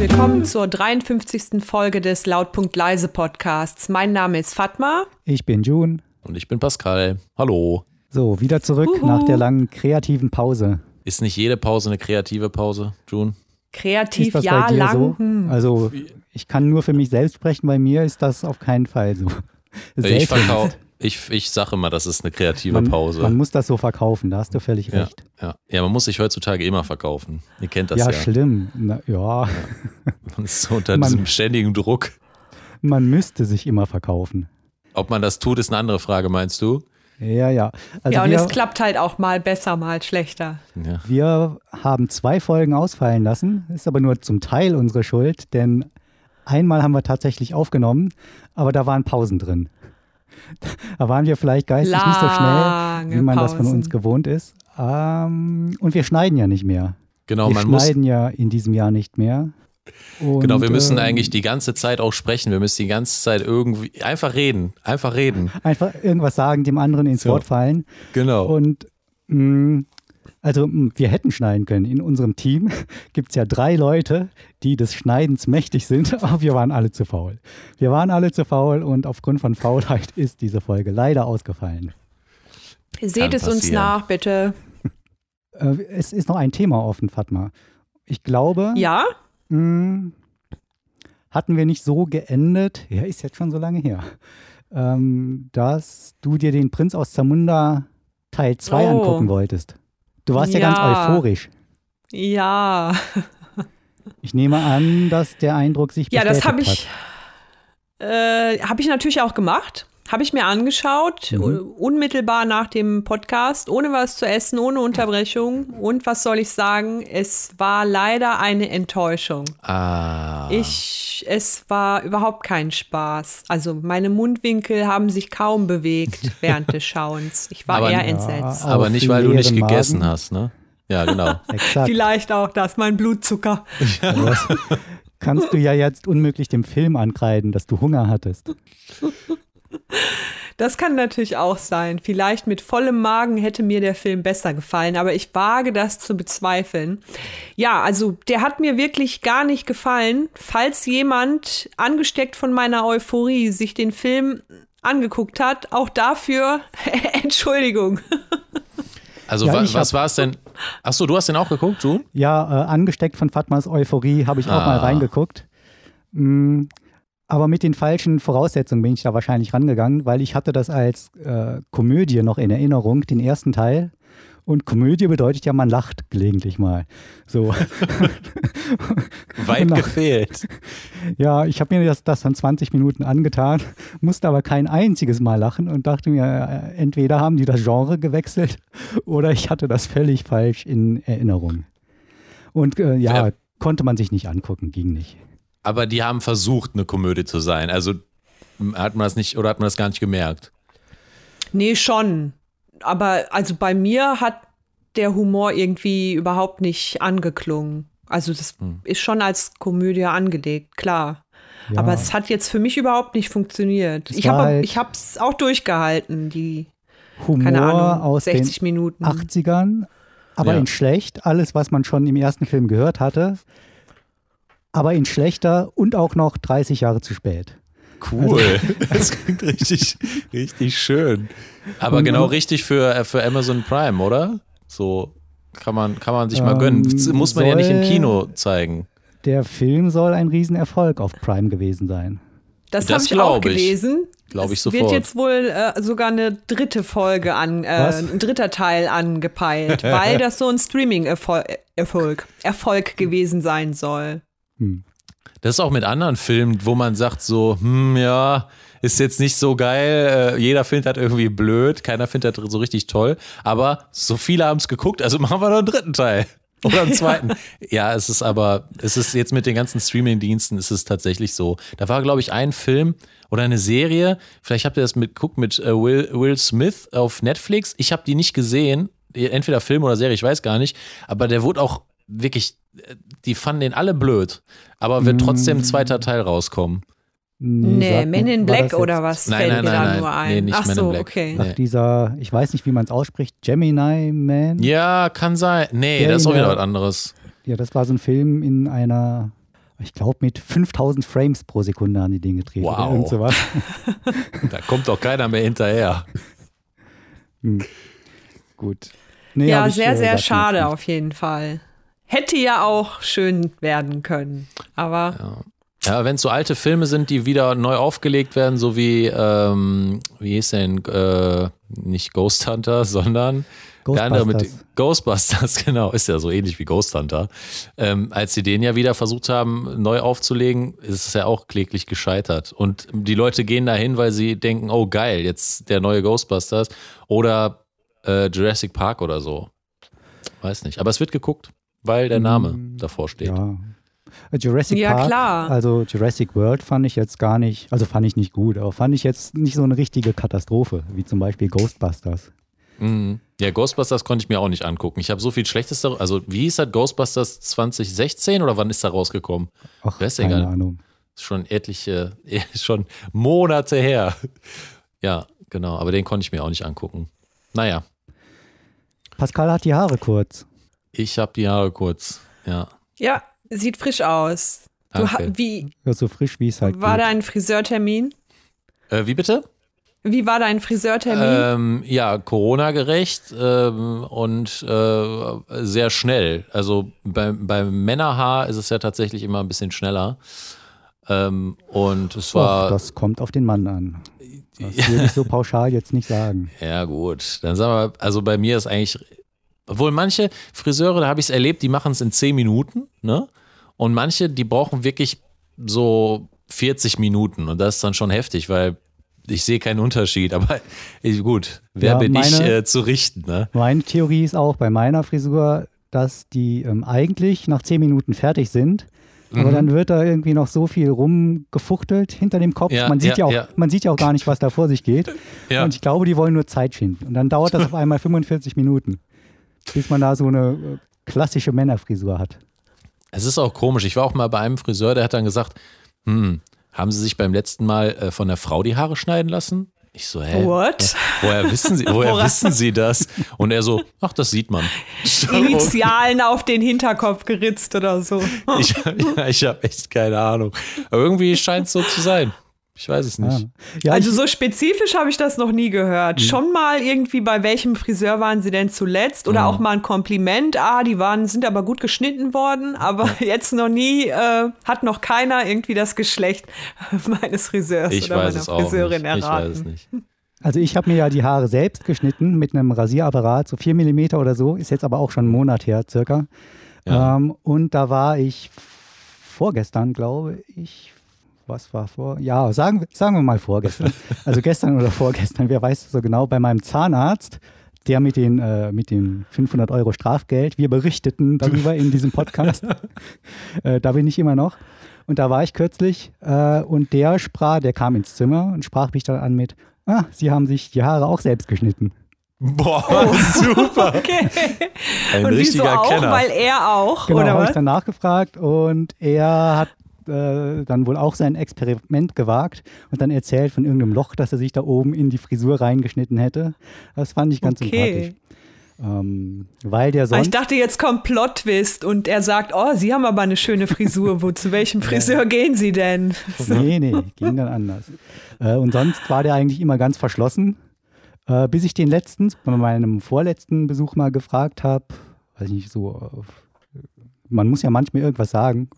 willkommen zur 53. Folge des Lautpunkt Leise Podcasts. Mein Name ist Fatma. Ich bin June. Und ich bin Pascal. Hallo. So, wieder zurück Uhu. nach der langen kreativen Pause. Ist nicht jede Pause eine kreative Pause, June? Kreativ, ja, lang. so? hm. Also, ich kann nur für mich selbst sprechen, bei mir ist das auf keinen Fall so. Ich Seltenst. verkaufe. Ich, ich sage immer, das ist eine kreative man, Pause. Man muss das so verkaufen, da hast du völlig ja, recht. ja. ja, man muss sich heutzutage immer verkaufen. Ihr kennt das Ja, ja. schlimm. Na, ja, Man ist so unter Man- diesem ständigen Druck. man müsste sich immer verkaufen. Ob man das tut, ist eine andere Frage, meinst du? Ja, ja. Also ja, und wir, es klappt halt auch mal besser, mal schlechter. Ja. wir haben zwei Folgen ausfallen lassen, ist aber nur zum Teil unsere Schuld, denn einmal haben wir tatsächlich aufgenommen, aber da waren Pausen drin. Da waren wir vielleicht geistig nicht so schnell, Lange wie man das von Pausen. uns gewohnt ist. Ähm, und wir schneiden ja nicht mehr. Genau, wir man muss. schneiden ja in diesem Jahr nicht mehr. Und, Genau, wir müssen ähm, eigentlich die ganze Zeit auch sprechen. Wir müssen die ganze Zeit irgendwie einfach reden. Einfach reden. einfach irgendwas sagen, dem anderen ins So. Wort fallen. Genau. Und mh, also mh, wir hätten schneiden können. In unserem Team gibt es ja drei Leute, die des Schneidens mächtig sind, aber wir waren alle zu faul. Wir waren alle zu faul und aufgrund von Faulheit ist diese Folge leider ausgefallen. Seht es uns nach, bitte. Äh, es ist noch ein Thema offen, Fatma. Ich glaube, Ja? mh, hatten wir nicht so geendet, ja, ist jetzt schon so lange her, ähm, dass du dir den Prinz aus Zamunda Teil 2 Oh. angucken wolltest. Du warst ja, Ja. ganz euphorisch. Ja. Ich nehme an, dass der Eindruck sich Ja, das bestätigt habe ich, äh, habe ich natürlich auch gemacht. Habe ich mir angeschaut, Mhm. unmittelbar nach dem Podcast, ohne was zu essen, ohne Unterbrechung. Und was soll ich sagen? Es war leider eine Enttäuschung. ah. Ich, es war überhaupt kein Spaß. Also meine Mundwinkel haben sich kaum bewegt während des Schauens. Ich war Aber- eher Ja, entsetzt. auf Aber nicht, weil du nicht gegessen Magen. hast, ne? Ja, genau. Exakt. Vielleicht auch das, mein Blutzucker. Das kannst du ja jetzt unmöglich dem Film ankreiden, dass du Hunger hattest. Das kann natürlich auch sein. Vielleicht mit vollem Magen hätte mir der Film besser gefallen, aber ich wage das zu bezweifeln. Ja, also der hat mir wirklich gar nicht gefallen. Falls jemand angesteckt von meiner Euphorie sich den Film angeguckt hat, auch dafür Entschuldigung. Also Ja, wa was war es denn? Achso, du hast den auch geguckt, June? Ja, äh, angesteckt von Fatmas Euphorie habe ich auch mal Ah. reingeguckt. Aber mit den falschen Voraussetzungen bin ich da wahrscheinlich rangegangen, weil ich hatte das als äh, Komödie noch in Erinnerung, den ersten Teil. Und Komödie bedeutet ja, man lacht gelegentlich mal. So. Weit Genau. gefehlt. Ja, ich habe mir das, das dann 20 Minuten angetan, musste aber kein einziges Mal lachen und dachte mir, äh, entweder haben die das Genre gewechselt oder ich hatte das völlig falsch in Erinnerung. Und äh, ja, Wer- konnte man sich nicht angucken, ging nicht. Aber die haben versucht, eine Komödie zu sein. Also hat man das nicht oder hat man das gar nicht gemerkt? Nee, schon. Aber also bei mir hat der Humor irgendwie überhaupt nicht angeklungen. Also das ist schon als Komödie angelegt, klar. Ja. Aber es hat jetzt für mich überhaupt nicht funktioniert. Es Ich habe halt- ich es auch durchgehalten, die, Humor keine Ahnung, aus 60 den Minuten. 80ern, aber Ja. in schlecht, alles, was man schon im ersten Film gehört hatte, aber in schlechter und auch noch 30 Jahre zu spät. Cool. Das klingt richtig, richtig schön. Aber Und- genau richtig für, äh, für Amazon Prime, oder? So kann man, kann man sich mal gönnen. Ähm, Muss man ja nicht im Kino zeigen. Der Film soll ein Riesenerfolg auf Prime gewesen sein. das das habe ich auch gelesen. Glaub ich es wird sofort. jetzt wohl äh, sogar eine dritte Folge an, äh, ein dritter Teil angepeilt, weil das so ein Streaming-Erfolg Erfolg, Erfolg gewesen sein soll. Hm. Das ist auch mit anderen Filmen, wo man sagt so, hm, ja, ist jetzt nicht so geil, äh, jeder findet das irgendwie blöd, keiner findet das so richtig toll, aber so viele haben es geguckt, also machen wir noch einen dritten Teil. Oder einen zweiten. ja, es ist aber, es ist jetzt mit den ganzen Streaming-Diensten, ist es tatsächlich so. Da war, glaube ich, ein Film oder eine Serie, vielleicht habt ihr das mitgeguckt mit äh, Will, Will Smith auf Netflix. Ich habe die nicht gesehen, entweder Film oder Serie, ich weiß gar nicht, aber der wurde auch wirklich, die fanden den alle blöd, aber wird trotzdem ein zweiter Teil rauskommen. Nee, Men in Black oder was Nein, fällt nein, mir nein, da nein. nur ein? Nee, nicht Ach Men in so, Black. okay. Nee. Nach dieser, ich weiß nicht, wie man es ausspricht, Gemini Man. Ja, kann sein. Nee, das ist auch wieder der- was anderes. Ja, das war so ein Film in einer ich glaube, mit 5000 Frames pro Sekunde haben die den gedreht. Wow. Oder irgend sowas. Da kommt doch keiner mehr hinterher. Gut. Nee, ja, ich, sehr, äh, sehr mir schade auf jeden Fall. Hätte ja auch schön werden können. Aber Ja, wenn es so alte Filme sind, die wieder neu aufgelegt werden, so wie, ähm, wie hieß denn, äh, nicht Ghost Hunter, sondern der andere mit Ghostbusters. Ghostbusters, genau, ist ja so ähnlich wie Ghost Hunter. Ähm, als sie den ja wieder versucht haben, neu aufzulegen, ist es ja auch kläglich gescheitert. Und die Leute gehen dahin, weil sie denken, oh geil, jetzt der neue Ghostbusters oder äh, Jurassic Park oder so. Weiß nicht. Aber es wird geguckt, weil der Name davor steht. Ja. Äh, Jurassic Ja, Park, klar. also Jurassic World fand ich jetzt gar nicht, also fand ich nicht gut, aber fand ich jetzt nicht so eine richtige Katastrophe, wie zum Beispiel Ghostbusters. Mhm. Ja, Ghostbusters konnte ich mir auch nicht angucken. Ich habe so viel Schlechtes da, also wie hieß das, Ghostbusters 2016 oder wann ist da rausgekommen? Ach, Wer ist keine egal. Ahnung. Ist schon etliche, schon Monate her. Ja, genau, aber den konnte ich mir auch nicht angucken. Naja, Pascal hat die Haare kurz. Ich habe die Haare kurz. Ja, ja, sieht frisch aus. Du, danke. wie Ja, so frisch wie es halt war geht. dein Friseurtermin? Äh, wie bitte? Wie war dein Friseurtermin? Ähm, ja, Corona-gerecht ähm, und äh, sehr schnell. Also beim, beim Männerhaar ist es ja tatsächlich immer ein bisschen schneller. Ähm, und es war. Och, das kommt auf den Mann an. Das würde ich so pauschal jetzt nicht sagen. Ja, gut. Dann sagen wir, also bei mir ist eigentlich, obwohl manche Friseure, da habe ich es erlebt, die machen es in 10 Minuten, ne? Und manche, die brauchen wirklich so 40 Minuten und das ist dann schon heftig, weil ich sehe keinen Unterschied. Aber ich, gut, wer Ja, bin ich meine- äh, zu richten, ne? Meine Theorie ist auch bei meiner Frisur, dass die ähm, eigentlich nach zehn Minuten fertig sind. Mhm. Aber dann wird da irgendwie noch so viel rumgefuchtelt hinter dem Kopf. Ja, man, sieht ja, ja, auch, ja. man sieht ja auch gar nicht, was da vor sich geht. Und ich glaube, die wollen nur Zeit schinden. Und dann dauert das auf einmal 45 Minuten, bis man da so eine äh, klassische Männerfrisur hat. Es ist auch komisch. Ich war auch mal bei einem Friseur, der hat dann gesagt, hm, haben Sie sich beim letzten Mal äh, von der Frau die Haare schneiden lassen? Ich so, hä? What? Woher wissen Sie, woher wissen Sie das? Und er so, ach, das sieht man. Initialen auf den Hinterkopf geritzt oder so. Ich, ja, ich habe echt keine Ahnung. Aber irgendwie scheint es so zu sein. Ich weiß es nicht. ja also so spezifisch habe ich das noch nie gehört. Schon mal irgendwie, bei welchem Friseur waren sie denn zuletzt? Oder auch mal ein Kompliment. Ah, die waren, sind aber gut geschnitten worden, aber jetzt noch nie, äh, hat noch keiner irgendwie das Geschlecht meines Friseurs Ich oder weiß meiner es auch nicht. Friseurin Ich erraten. weiß es nicht. also ich habe mir ja die Haare selbst geschnitten mit einem Rasierapparat, so 4 mm oder so. Ist jetzt aber auch schon einen Monat her circa. Ja. Ähm, und da war ich vorgestern, glaube ich. Was war vor? Ja, sagen, wir- sagen wir mal vorgestern. Also gestern oder vorgestern, wer weiß so genau, bei meinem Zahnarzt, der mit den, äh, mit den 500 Euro Strafgeld, wir berichteten darüber in diesem Podcast. äh, da bin ich immer noch. Und da war ich kürzlich äh, und der sprach, der kam ins Zimmer und sprach mich dann an mit, ah, Sie haben sich die Haare auch selbst geschnitten. Boah, Oh. super. Okay. Ein Und wieso richtiger auch? Kenner. Weil er auch, Genau, oder habe ich was? dann nachgefragt und er hat äh, dann wohl auch sein Experiment gewagt und dann erzählt von irgendeinem Loch, das er sich da oben in die Frisur reingeschnitten hätte. Das fand ich ganz Okay. sympathisch. Ähm, weil der sonst. Ich dachte, jetzt kommt Plot-Twist und er sagt, oh, Sie haben aber eine schöne Frisur. Wo, zu welchem Friseur gehen Sie denn? Nee, nee, ging dann anders. Äh, und sonst war der eigentlich immer ganz verschlossen, äh, bis ich den letztens bei meinem vorletzten Besuch mal gefragt habe, weiß ich nicht, so, äh, man muss ja manchmal irgendwas sagen,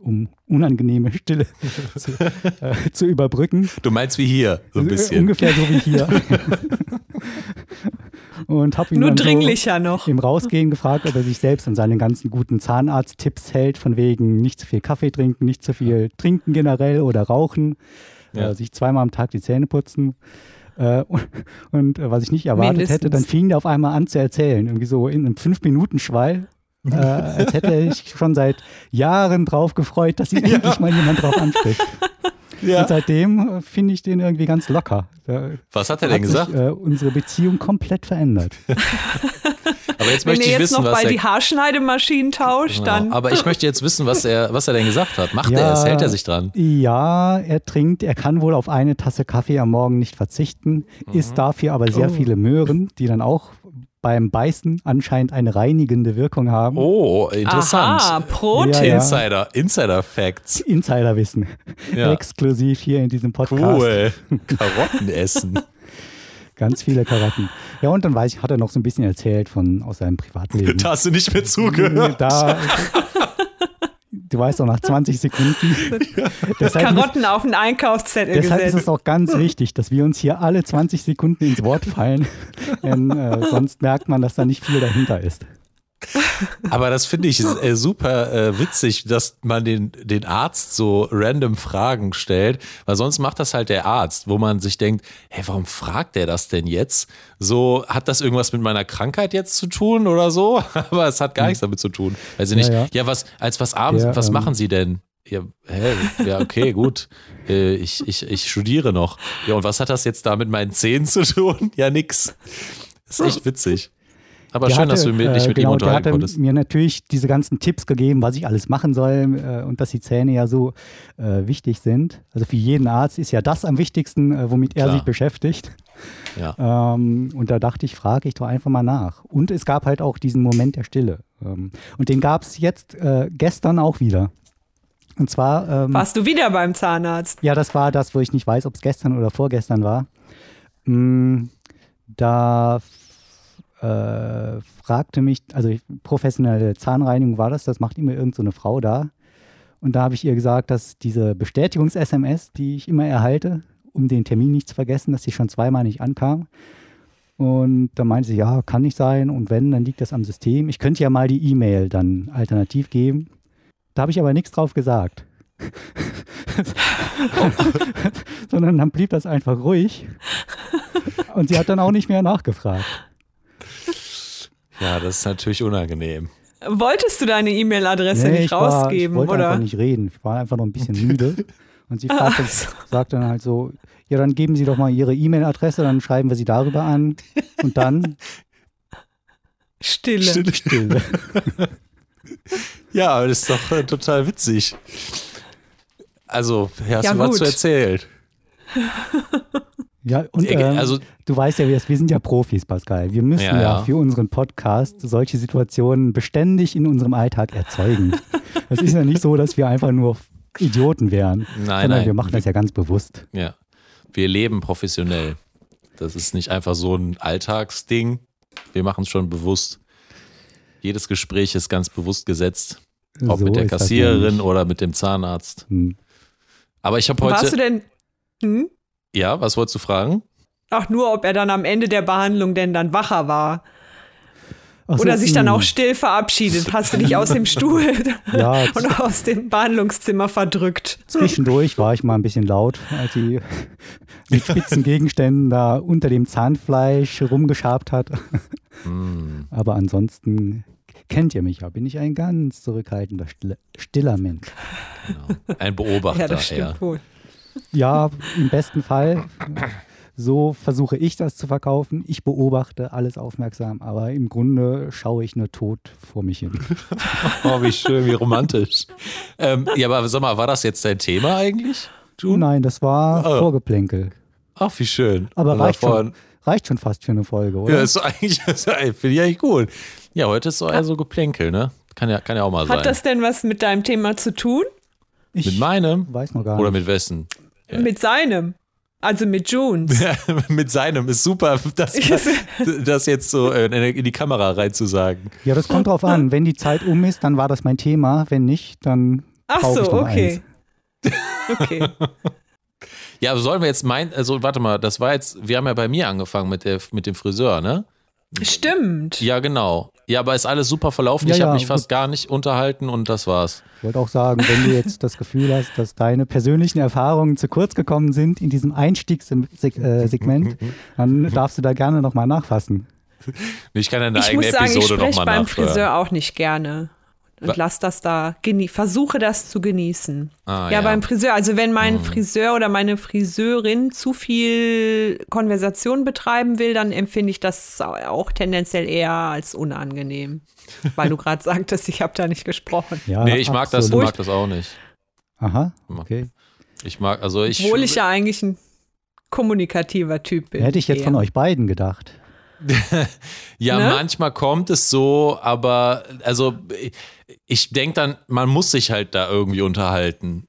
um unangenehme Stille zu, äh, zu überbrücken. Du meinst wie hier, so ein Äh, bisschen. Ungefähr so wie hier. und habe ihn Nur dann dringlicher noch. so im Rausgehen gefragt, ob er sich selbst an seine ganzen guten Zahnarzt-Tipps hält, von wegen nicht zu viel Kaffee trinken, nicht zu viel trinken generell oder rauchen, Ja. äh, sich zweimal am Tag die Zähne putzen. Äh, und und äh, was ich nicht erwartet Mindestens. hätte, dann fing der auf einmal an zu erzählen, irgendwie so in einem Fünf-Minuten-Schwall. Äh, als hätte er sich schon seit Jahren drauf gefreut, dass ihn endlich mal jemand drauf anspricht. Und seitdem äh, finde ich den irgendwie ganz locker. Da Was hat er denn hat gesagt? Sich, äh, unsere Beziehung komplett verändert. Aber jetzt Wenn möchte er ich jetzt wissen, noch was bei er. die Haarschneidemaschinen tauscht, Genau. dann. Aber ich möchte jetzt wissen, was er, was er denn gesagt hat. Macht Ja. er es? Hält er sich dran? Ja, er trinkt, er kann wohl auf eine Tasse Kaffee am Morgen nicht verzichten, Mhm. isst dafür aber sehr Oh. viele Möhren, die dann auch beim Beißen anscheinend eine reinigende Wirkung haben. Oh, interessant. Aha, Pro-Tipp. Ja, ja. Insider, Insider Facts. Insiderwissen. Ja. Exklusiv hier in diesem Podcast. Cool. Karotten essen. Ganz viele Karotten. Ja, und dann weiß ich, hat er noch so ein bisschen erzählt von aus seinem Privatleben. Da hast du nicht mehr zugehört. Da, du weißt doch, nach 20 Sekunden. Karotten auf den Einkaufszettel deshalb ist es gesetzt. auch ganz wichtig, dass wir uns hier alle 20 Sekunden ins Wort fallen. Denn äh, sonst merkt man, dass da nicht viel dahinter ist. Aber das finde ich äh, super äh, witzig, dass man den, den Arzt so random Fragen stellt, weil sonst macht das halt der Arzt, wo man sich denkt, hey, warum fragt der das denn jetzt? So, hat das irgendwas mit meiner Krankheit jetzt zu tun oder so? Aber es hat gar nichts damit zu tun. Weiß ich nicht. Ja, Ja, ja. was, als was abends, Der, was ähm, machen Sie denn? Ja, hä? ja, okay, gut. Äh, ich, ich, ich studiere noch. Ja, und was hat das jetzt da mit meinen Zähnen zu tun? Ja, nix. Ist echt witzig. Aber Der schön, hatte, dass du mit, dich äh, mit genau, ihm der unterhalten hatte konntest. mir natürlich diese ganzen Tipps gegeben, was ich alles machen soll äh, und dass die Zähne ja so äh, wichtig sind. Also für jeden Arzt ist ja das am wichtigsten, äh, womit er Klar. sich beschäftigt. Ja. Ähm, und da dachte ich, frage ich doch einfach mal nach. Und es gab halt auch diesen Moment der Stille. Ähm, und den gab es jetzt äh, gestern auch wieder. Und zwar, ähm, Warst du wieder beim Zahnarzt? ja, das war das, wo ich nicht weiß, ob es gestern oder vorgestern war. Mm, Da äh, fragte mich, also professionelle Zahnreinigung war das, das macht immer irgend so Frau da. Und da habe ich ihr gesagt, dass diese Bestätigungs-SMS, die ich immer erhalte, um den Termin nicht zu vergessen, dass sie schon zweimal nicht ankam. Und da meinte sie, ja, kann nicht sein. Und wenn, dann liegt das am System. Ich könnte ja mal die E-Mail dann alternativ geben. Da habe ich aber nichts drauf gesagt. Sondern dann blieb das einfach ruhig. Und sie hat dann auch nicht mehr nachgefragt. Ja, das ist natürlich unangenehm. Wolltest du deine E-Mail-Adresse Nee, nicht ich war, rausgeben, ich wollte oder? einfach nicht reden. Ich war einfach noch ein bisschen müde. Und sie fragte, Ach so. sagt dann halt so, ja, dann geben Sie doch mal Ihre E-Mail-Adresse, dann schreiben wir Sie darüber an. Und dann Stille. still. Ja, aber das ist doch äh, total witzig. Also, hast Ja, du was gut. zu erzählen? Ja, und Äh, also- du weißt ja, wir, wir sind ja Profis, Pascal. Wir müssen Ja, ja, für unseren Podcast solche Situationen beständig in unserem Alltag erzeugen. Es ist ja nicht so, dass wir einfach nur Idioten wären, Nein, sondern nein. wir machen das ja ganz bewusst. Ja. Wir leben professionell. Das ist nicht einfach so ein Alltagsding. Wir machen es schon bewusst. Jedes Gespräch ist ganz bewusst gesetzt. Ob So mit der Kassiererin oder mit dem Zahnarzt. Hm. Aber ich habe Warst du heute. denn. Hm? Ja, was wolltest du fragen? Ach, nur, ob er dann am Ende der Behandlung denn dann wacher war. Ach so, Oder sich dann hm. auch still verabschiedet. Hast du dich aus dem Stuhl Ja, und aus dem Behandlungszimmer verdrückt? Zwischendurch war ich mal ein bisschen laut, als sie mit spitzen Gegenständen da unter dem Zahnfleisch rumgeschabt hat. Hm. Aber ansonsten kennt ihr mich ja, bin ich ein ganz zurückhaltender, stiller, stiller Mensch. Genau. Ein Beobachter Ja, das stimmt eher. wohl. Ja, im besten Fall. So versuche ich das zu verkaufen. Ich beobachte alles aufmerksam, aber im Grunde schaue ich nur tot vor mich hin. Oh, wie schön, wie romantisch. ähm, ja, aber sag mal, war das jetzt dein Thema eigentlich? Du? Nein, das war Oh. Vorgeplänkel. Ach, wie schön. Aber Und reicht schon, reicht schon fast für eine Folge, oder? Ja, ist eigentlich, finde ich eigentlich gut. Ja, heute ist so eher so Geplänkel, ne? Kann ja, kann ja auch mal sein. Hat das denn was mit deinem Thema zu tun? ich mit meinem weiß noch gar oder nicht. mit wessen? Ja. Mit seinem? Also mit Junes? mit seinem ist super, das, das jetzt so äh, in die Kamera reinzusagen. Ja, das kommt drauf an. Wenn die Zeit um ist, dann war das mein Thema. Wenn nicht, dann Ach ich so, noch okay. eins. Okay. Ja, aber sollen wir jetzt meinen, also warte mal, das war jetzt, wir haben ja bei mir angefangen mit, der, mit dem Friseur, ne? Stimmt. Ja, genau. Ja, aber ist alles super verlaufen. Ja, ich habe ja, mich fast gut. gar nicht unterhalten und das war's. Ich wollte auch sagen, wenn du jetzt das Gefühl hast, dass deine persönlichen Erfahrungen zu kurz gekommen sind in diesem Einstiegssegment, dann darfst du da gerne nochmal nachfassen. Ich kann ja eine Ich eigene muss sagen, ich Episode spreche nochmal beim nachsteuern. Friseur auch nicht gerne. Und lass das da, genie versuche das zu genießen. Ah, ja, ja. beim Friseur, also wenn mein Mhm. Friseur oder meine Friseurin zu viel Konversation betreiben will, dann empfinde ich das auch tendenziell eher als unangenehm. Weil du gerade sagtest, ich habe da nicht gesprochen. Ja, Nee, ich mag das, absolut. mag das auch nicht. Aha, okay. Ich mag, also ich. Obwohl ich ja eigentlich ein kommunikativer Typ bin. Hätte ich jetzt eher. von euch beiden gedacht. ja, Ne? manchmal kommt es so, aber also ich denke dann, man muss sich halt da irgendwie unterhalten.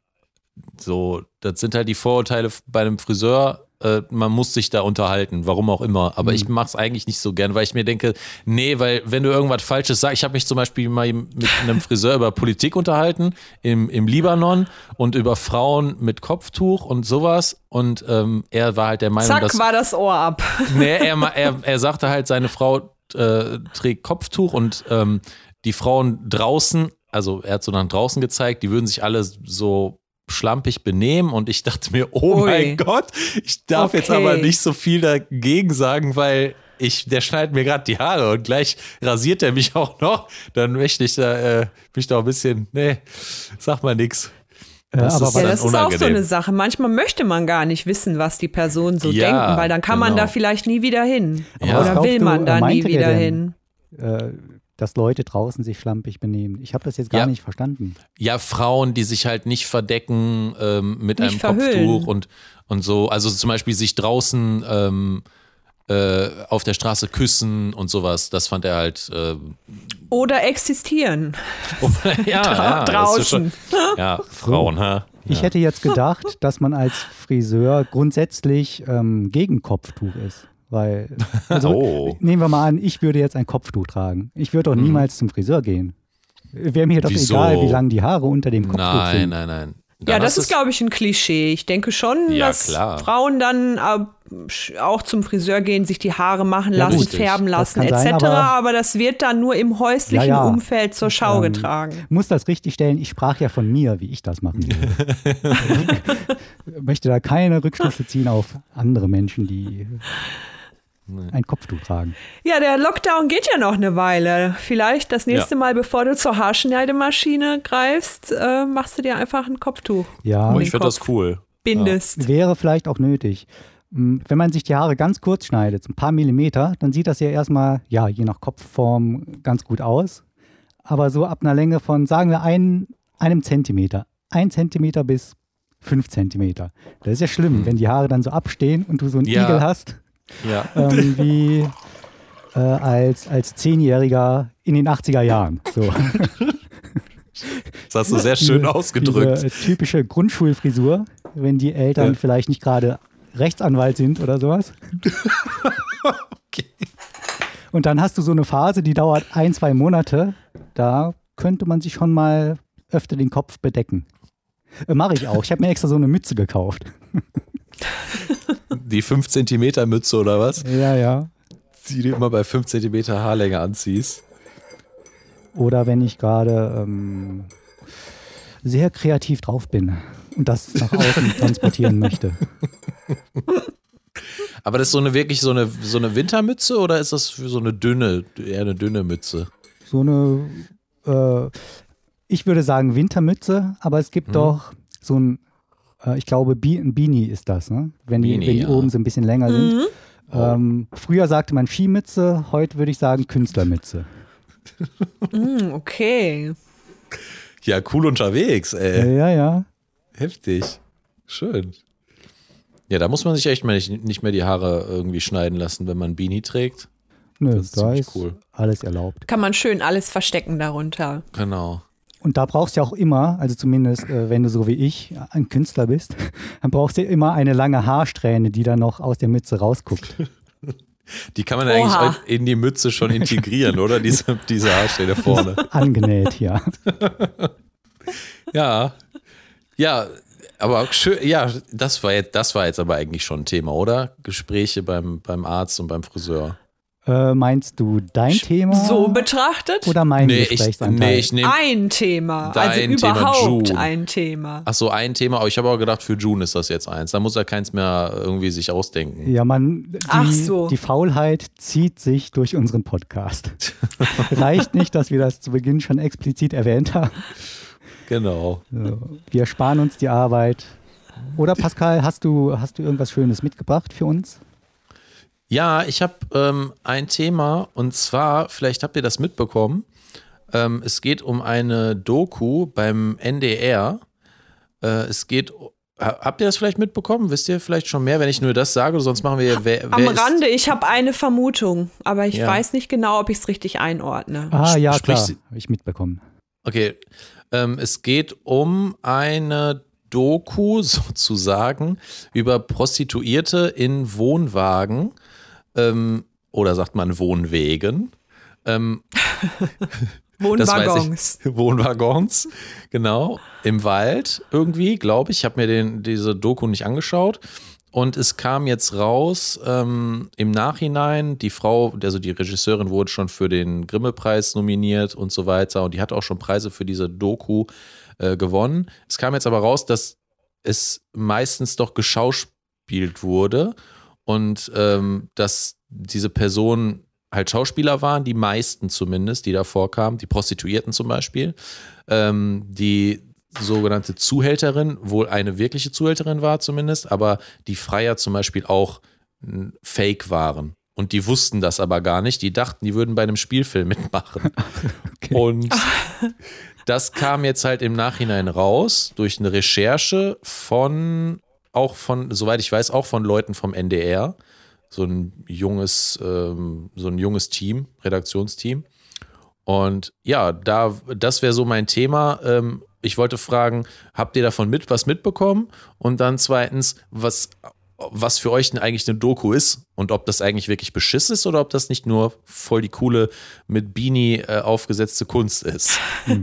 So, das sind halt die Vorurteile bei einem Friseur. Äh, man muss sich da unterhalten, warum auch immer. Aber ich mache es eigentlich nicht so gern, weil ich mir denke, nee, weil wenn du irgendwas Falsches sagst, ich habe mich zum Beispiel mal mit einem Friseur über Politik unterhalten im, im Libanon und über Frauen mit Kopftuch und sowas. Und ähm, er war halt der Meinung, Zack, dass war das Ohr ab. Nee, er, er, er sagte halt, seine Frau äh, trägt Kopftuch und ähm, die Frauen draußen, also er hat so nach draußen gezeigt, die würden sich alle so schlampig benehmen und ich dachte mir, oh Ui. mein Gott, ich darf jetzt Okay. aber nicht so viel dagegen sagen, weil ich, der schneidet mir gerade die Haare und gleich rasiert er mich auch noch, dann möchte ich da, äh, mich da ein bisschen, nee, sag mal nix. Äh, Das aber ist Ja, dann das ist auch so eine Sache. Manchmal möchte man gar nicht wissen, was die Personen so Ja, denken, weil dann kann man genau. da vielleicht nie wieder hin. Ja. Was Oder will du, man da nie meinte der wieder denn? hin. äh, dass Leute draußen sich schlampig benehmen. Ich habe das jetzt gar Ja. nicht verstanden. Ja, Frauen, die sich halt nicht verdecken ähm, mit Nicht einem verhüllen. Kopftuch und, und so. Also zum Beispiel sich draußen ähm, äh, auf der Straße küssen und sowas. Das fand er halt. Äh, Oder existieren. ja, Dra- ja, das ist draußen. Schon, ja, Frauen, ha? Ich hätte jetzt gedacht, dass man als Friseur grundsätzlich ähm, gegen Kopftuch ist. Weil, also, Oh. nehmen wir mal an, ich würde jetzt ein Kopftuch tragen. Ich würde doch niemals zum Friseur gehen. Wäre mir doch Wieso? egal, wie lang die Haare unter dem Kopftuch Nein, sind. nein, nein. Ja, Dann das ist, glaube ich, ein Klischee. Ich denke schon, Ja, dass klar. Frauen dann äh, auch zum Friseur gehen, sich die Haare machen Ja, lassen, richtig. färben lassen, etc. sein, aber, aber- das wird dann nur im häuslichen Ja, ja. Umfeld zur Schau Ähm, getragen. muss das richtig stellen. Ich sprach ja von mir, wie ich das machen würde. Ich möchte da keine Rückschlüsse ziehen auf andere Menschen, die ein Kopftuch tragen. Ja, der Lockdown geht ja noch eine Weile. Vielleicht das nächste Mal, bevor du zur Haarschneidemaschine greifst, äh, machst du dir einfach ein Kopftuch. Ja, Oh, den ich finde das cool. Bindest. wäre vielleicht auch nötig. Mm, Wenn man sich die Haare ganz kurz schneidet, so ein paar Millimeter, dann sieht das ja erstmal, ja, je nach Kopfform ganz gut aus. Aber so ab einer Länge von, sagen wir, ein, einem Zentimeter. Ein Zentimeter bis fünf Zentimeter. Das ist ja schlimm, wenn die Haare dann so abstehen und du so einen Ja. Igel hast, Ja. ähm, wie äh, als, als Zehnjähriger in den 80er Jahren. So. Das hast du sehr schön Diese- ausgedrückt. Diese typische Grundschulfrisur, wenn die Eltern Ja. vielleicht nicht gerade Rechtsanwalt sind oder sowas. Und dann hast du so eine Phase, die dauert ein, zwei Monate. Da könnte man sich schon mal öfter den Kopf bedecken. Äh, Mache ich auch. Ich habe mir extra so eine Mütze gekauft. Die 5 Zentimeter Mütze oder was? Ja, ja. Die du immer bei 5 Zentimeter Haarlänge anziehst. Oder wenn ich gerade ähm, sehr kreativ drauf bin und das nach außen transportieren möchte. Aber das ist so eine wirklich so eine, so eine Wintermütze oder ist das für so eine dünne, eher eine dünne Mütze? so eine, äh, ich würde sagen Wintermütze, aber es gibt doch so ein, ich glaube, Bi ein Beanie ist das, ne? wenn die, Beanie, wenn die ja. oben so ein bisschen länger sind. Ähm, früher sagte man Skimütze, heute würde ich sagen Künstlermütze. Hm, okay. Ja, cool unterwegs, ey. Ja, ja, ja. Heftig. Schön. Ja, da muss man sich echt mal nicht, nicht mehr die Haare irgendwie schneiden lassen, wenn man ein Beanie trägt. Nö, Das ist da ist cool. alles erlaubt. Kann man schön alles verstecken darunter. Genau. Und da brauchst du ja auch immer, also zumindest äh, wenn du so wie ich ein Künstler bist, dann brauchst du ja immer eine lange Haarsträhne, die dann noch aus der Mütze rausguckt. Die kann man Oha. eigentlich in die Mütze schon integrieren, oder? Diese, diese Haarstelle vorne. Angenäht, ja. Ja. Ja, aber schön, ja, das war jetzt, das war jetzt aber eigentlich schon ein Thema, oder? Gespräche beim, beim Arzt und beim Friseur. Äh, meinst du dein Thema? So betrachtet? Oder mein Nee, ich, Gesprächsanteil? nee, ich nehme. ein Thema. Also Dein Thema, überhaupt June. ein Thema. Ach so, ein Thema, aber ich habe auch gedacht, für June ist das jetzt eins. Da muss er keins mehr irgendwie sich ausdenken. Ja, man, die, Ach so. die Faulheit zieht sich durch unseren Podcast. Reicht nicht, dass wir das zu Beginn schon explizit erwähnt haben. Genau. So, Wir sparen uns die Arbeit. Oder Pascal, hast du, hast du irgendwas Schönes mitgebracht für uns? Ja, ich habe ähm, ein Thema und zwar, vielleicht habt ihr das mitbekommen. Ähm, es geht um eine Doku beim NDR. Äh, es geht habt ihr das vielleicht mitbekommen? Wisst ihr vielleicht schon mehr, wenn ich nur das sage? Sonst machen wir. Wer, wer Am Rande, ich habe eine Vermutung, aber ich Ja. weiß nicht genau, ob ich es richtig einordne. Ah, ja, Sprich klar, habe ich mitbekommen. Okay, ähm, es geht um eine Doku sozusagen über Prostituierte in Wohnwagen ähm, oder sagt man Wohnwegen. Ähm, Wohnwaggons. ich. Wohnwaggons, genau, im Wald irgendwie, glaube ich. Ich habe mir den, diese Doku nicht angeschaut. Und es kam jetzt raus ähm, im Nachhinein, die Frau, also die Regisseurin wurde schon für den Grimme-Preis nominiert und so weiter. Und die hat auch schon Preise für diese Doku äh, gewonnen. Es kam jetzt aber raus, dass es meistens doch geschauspielt wurde und ähm, dass diese Personen halt Schauspieler waren, die meisten zumindest, die da vorkamen, die Prostituierten zum Beispiel, ähm, die sogenannte Zuhälterin, wohl eine wirkliche Zuhälterin war zumindest, aber die Freier zum Beispiel auch n, fake waren. Und die wussten das aber gar nicht. Die dachten, die würden bei einem Spielfilm mitmachen. Und das kam jetzt halt im Nachhinein raus durch eine Recherche von, auch von, soweit ich weiß, auch von Leuten vom NDR. So ein junges, ähm, so ein junges Team, Redaktionsteam. Und ja, da, das wäre so mein Thema. Ähm, ich wollte fragen, habt ihr davon mit was mitbekommen? Und dann zweitens, was, was für euch denn eigentlich eine Doku ist und ob das eigentlich wirklich Beschiss ist oder ob das nicht nur voll die coole mit Beanie äh, aufgesetzte Kunst ist.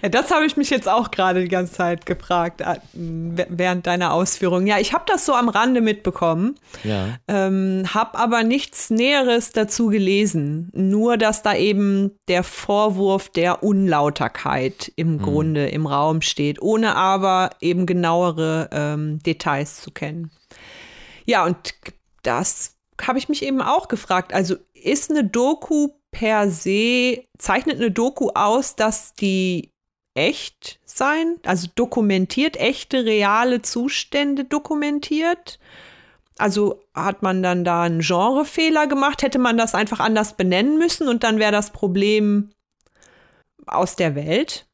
Ja, das habe ich mich jetzt auch gerade die ganze Zeit gefragt äh, während deiner Ausführungen. Ja, ich habe das so am Rande mitbekommen, Ja. ähm, habe aber nichts Näheres dazu gelesen. Nur, dass da eben der Vorwurf der Unlauterkeit im Grunde im Raum steht, ohne aber eben genauere ähm, Details zu kennen. Ja, und das habe ich mich eben auch gefragt. Also ist eine Doku per se, zeichnet eine Doku aus, dass die echt sein, also dokumentiert, echte, reale Zustände dokumentiert? Also hat man dann da einen Genrefehler gemacht? Hätte man das einfach anders benennen müssen und dann wäre das Problem aus der Welt?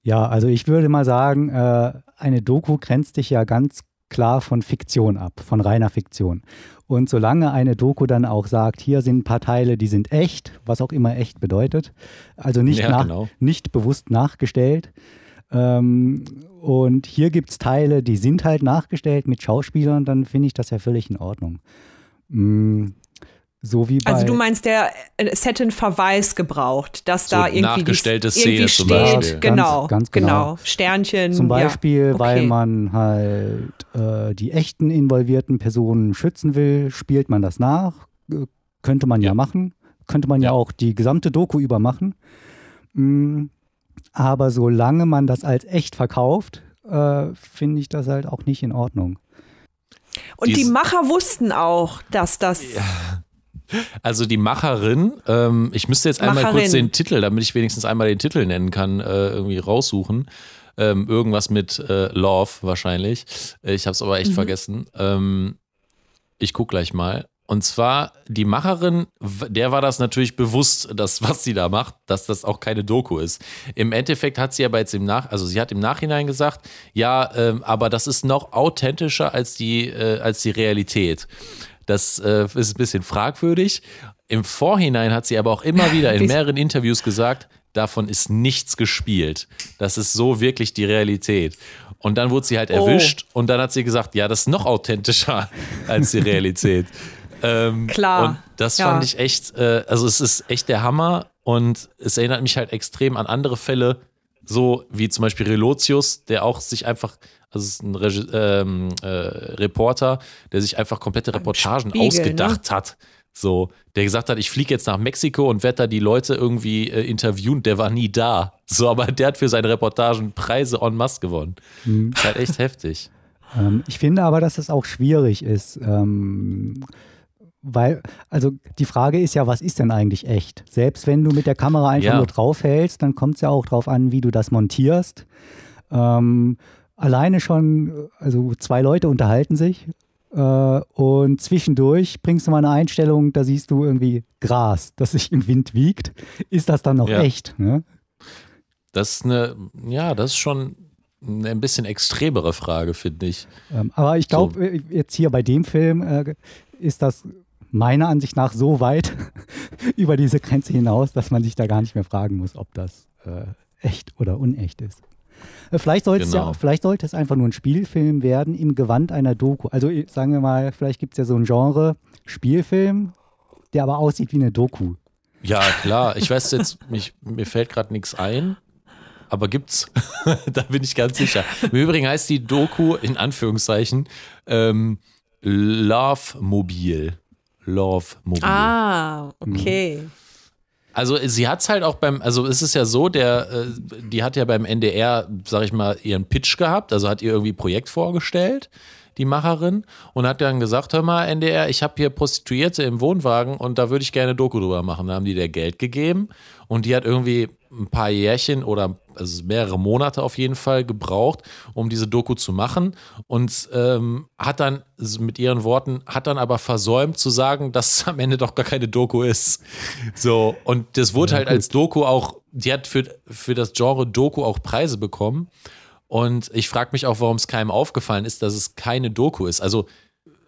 Ja, also ich würde mal sagen, äh, eine Doku grenzt dich ja ganz klar von Fiktion ab, von reiner Fiktion. Und solange eine Doku dann auch sagt, hier sind ein paar Teile, die sind echt, was auch immer echt bedeutet, also nicht, Ja, nach, genau. nicht bewusst nachgestellt. Ähm, und hier gibt es Teile, die sind halt nachgestellt mit Schauspielern, dann finde ich das ja völlig in Ordnung. Mm, so wie bei, Also du meinst, der, es hätte einen Verweis gebraucht, dass So da irgendwie, nachgestellte irgendwie Szene zum steht. Beispiel. Genau, Ganz- ganz genau. Sternchen. Zum Beispiel, ja. weil okay. man halt äh, die echten involvierten Personen schützen will, spielt man das nach. Äh, könnte man ja, Ja. machen. Könnte man ja. Ja. auch die gesamte Doku über machen. Mm, aber solange man das als echt verkauft, äh, finde ich das halt auch nicht in Ordnung. Und die Dies- Macher wussten auch, dass das. Also die Macherin, ähm, ich müsste jetzt einmal Macherin. kurz den Titel, damit ich wenigstens einmal den Titel nennen kann, äh, irgendwie raussuchen. Ähm, irgendwas mit äh, Love wahrscheinlich. Äh, Ich habe es aber echt vergessen. Ähm, ich gucke gleich mal. Und zwar die Macherin, der war das natürlich bewusst, dass was sie da macht, dass das auch keine Doku ist. Im Endeffekt hat sie aber jetzt im Nach, also sie hat im Nachhinein gesagt, ja, ähm, aber das ist noch authentischer als die äh, als die Realität. Das äh, ist ein bisschen fragwürdig. Im Vorhinein hat sie aber auch immer wieder in mehreren Interviews gesagt, davon ist nichts gespielt. Das ist so wirklich die Realität. Und dann wurde sie halt Oh. erwischt und dann hat sie gesagt, ja, das ist noch authentischer als die Realität. ähm, Klar, Und das ja. fand ich echt, äh, also es ist echt der Hammer und es erinnert mich halt extrem an andere Fälle, so wie zum Beispiel Relotius, der auch sich einfach, also es ist ein Regi ähm, äh, Reporter, der sich einfach komplette Reportagen Spiegel, ausgedacht hat. So, der gesagt hat, ich fliege jetzt nach Mexiko und werde da die Leute irgendwie äh, interviewen, der war nie da. So, aber der hat für seine Reportagen Preise en masse gewonnen. Ist halt echt heftig. Ähm, ich finde aber, dass es auch schwierig ist, ähm, weil, also die Frage ist ja, was ist denn eigentlich echt? Selbst wenn du mit der Kamera einfach Ja. nur draufhältst, dann kommt es ja auch drauf an, wie du das montierst. Ähm, alleine schon, also zwei Leute unterhalten sich äh, und zwischendurch bringst du mal eine Einstellung, da siehst du irgendwie Gras, das sich im Wind wiegt. Ist das dann noch Ja. echt? Ne? Das ist eine, ja, das ist schon, eine ein bisschen extremere Frage, finde ich. Ähm, aber ich glaube, So. äh, jetzt hier bei dem Film äh, ist das meiner Ansicht nach so weit über diese Grenze hinaus, dass man sich da gar nicht mehr fragen muss, ob das äh, echt oder unecht ist. Äh, Vielleicht, sollte es Genau. ja, vielleicht sollte es einfach nur ein Spielfilm werden im Gewand einer Doku. Also äh, sagen wir mal, vielleicht gibt es ja so ein Genre Spielfilm, der aber aussieht wie eine Doku. Ja, klar. Ich weiß jetzt, mich, mir fällt gerade nichts ein. Aber gibt's. da bin ich ganz sicher. Im Übrigen heißt die Doku in Anführungszeichen ähm, Love Mobil. Love Mobil. Ah, okay. Also sie hat es halt auch beim, also es ist ja so, der, äh, die hat ja beim NDR, sag ich mal, ihren Pitch gehabt, also hat ihr irgendwie ein Projekt vorgestellt, die Macherin, und hat dann gesagt, hör mal, NDR, ich habe hier Prostituierte im Wohnwagen und da würde ich gerne Doku drüber machen. Da haben die der Geld gegeben und die hat irgendwie ein paar Jährchen oder also mehrere Monate auf jeden Fall gebraucht, um diese Doku zu machen und ähm, hat dann mit ihren Worten, hat dann aber versäumt zu sagen, dass es am Ende doch gar keine Doku ist. So, und das wurde halt als Doku auch, die hat für, für das Genre Doku auch Preise bekommen. Und ich frage mich auch, warum es keinem aufgefallen ist, dass es keine Doku ist. Also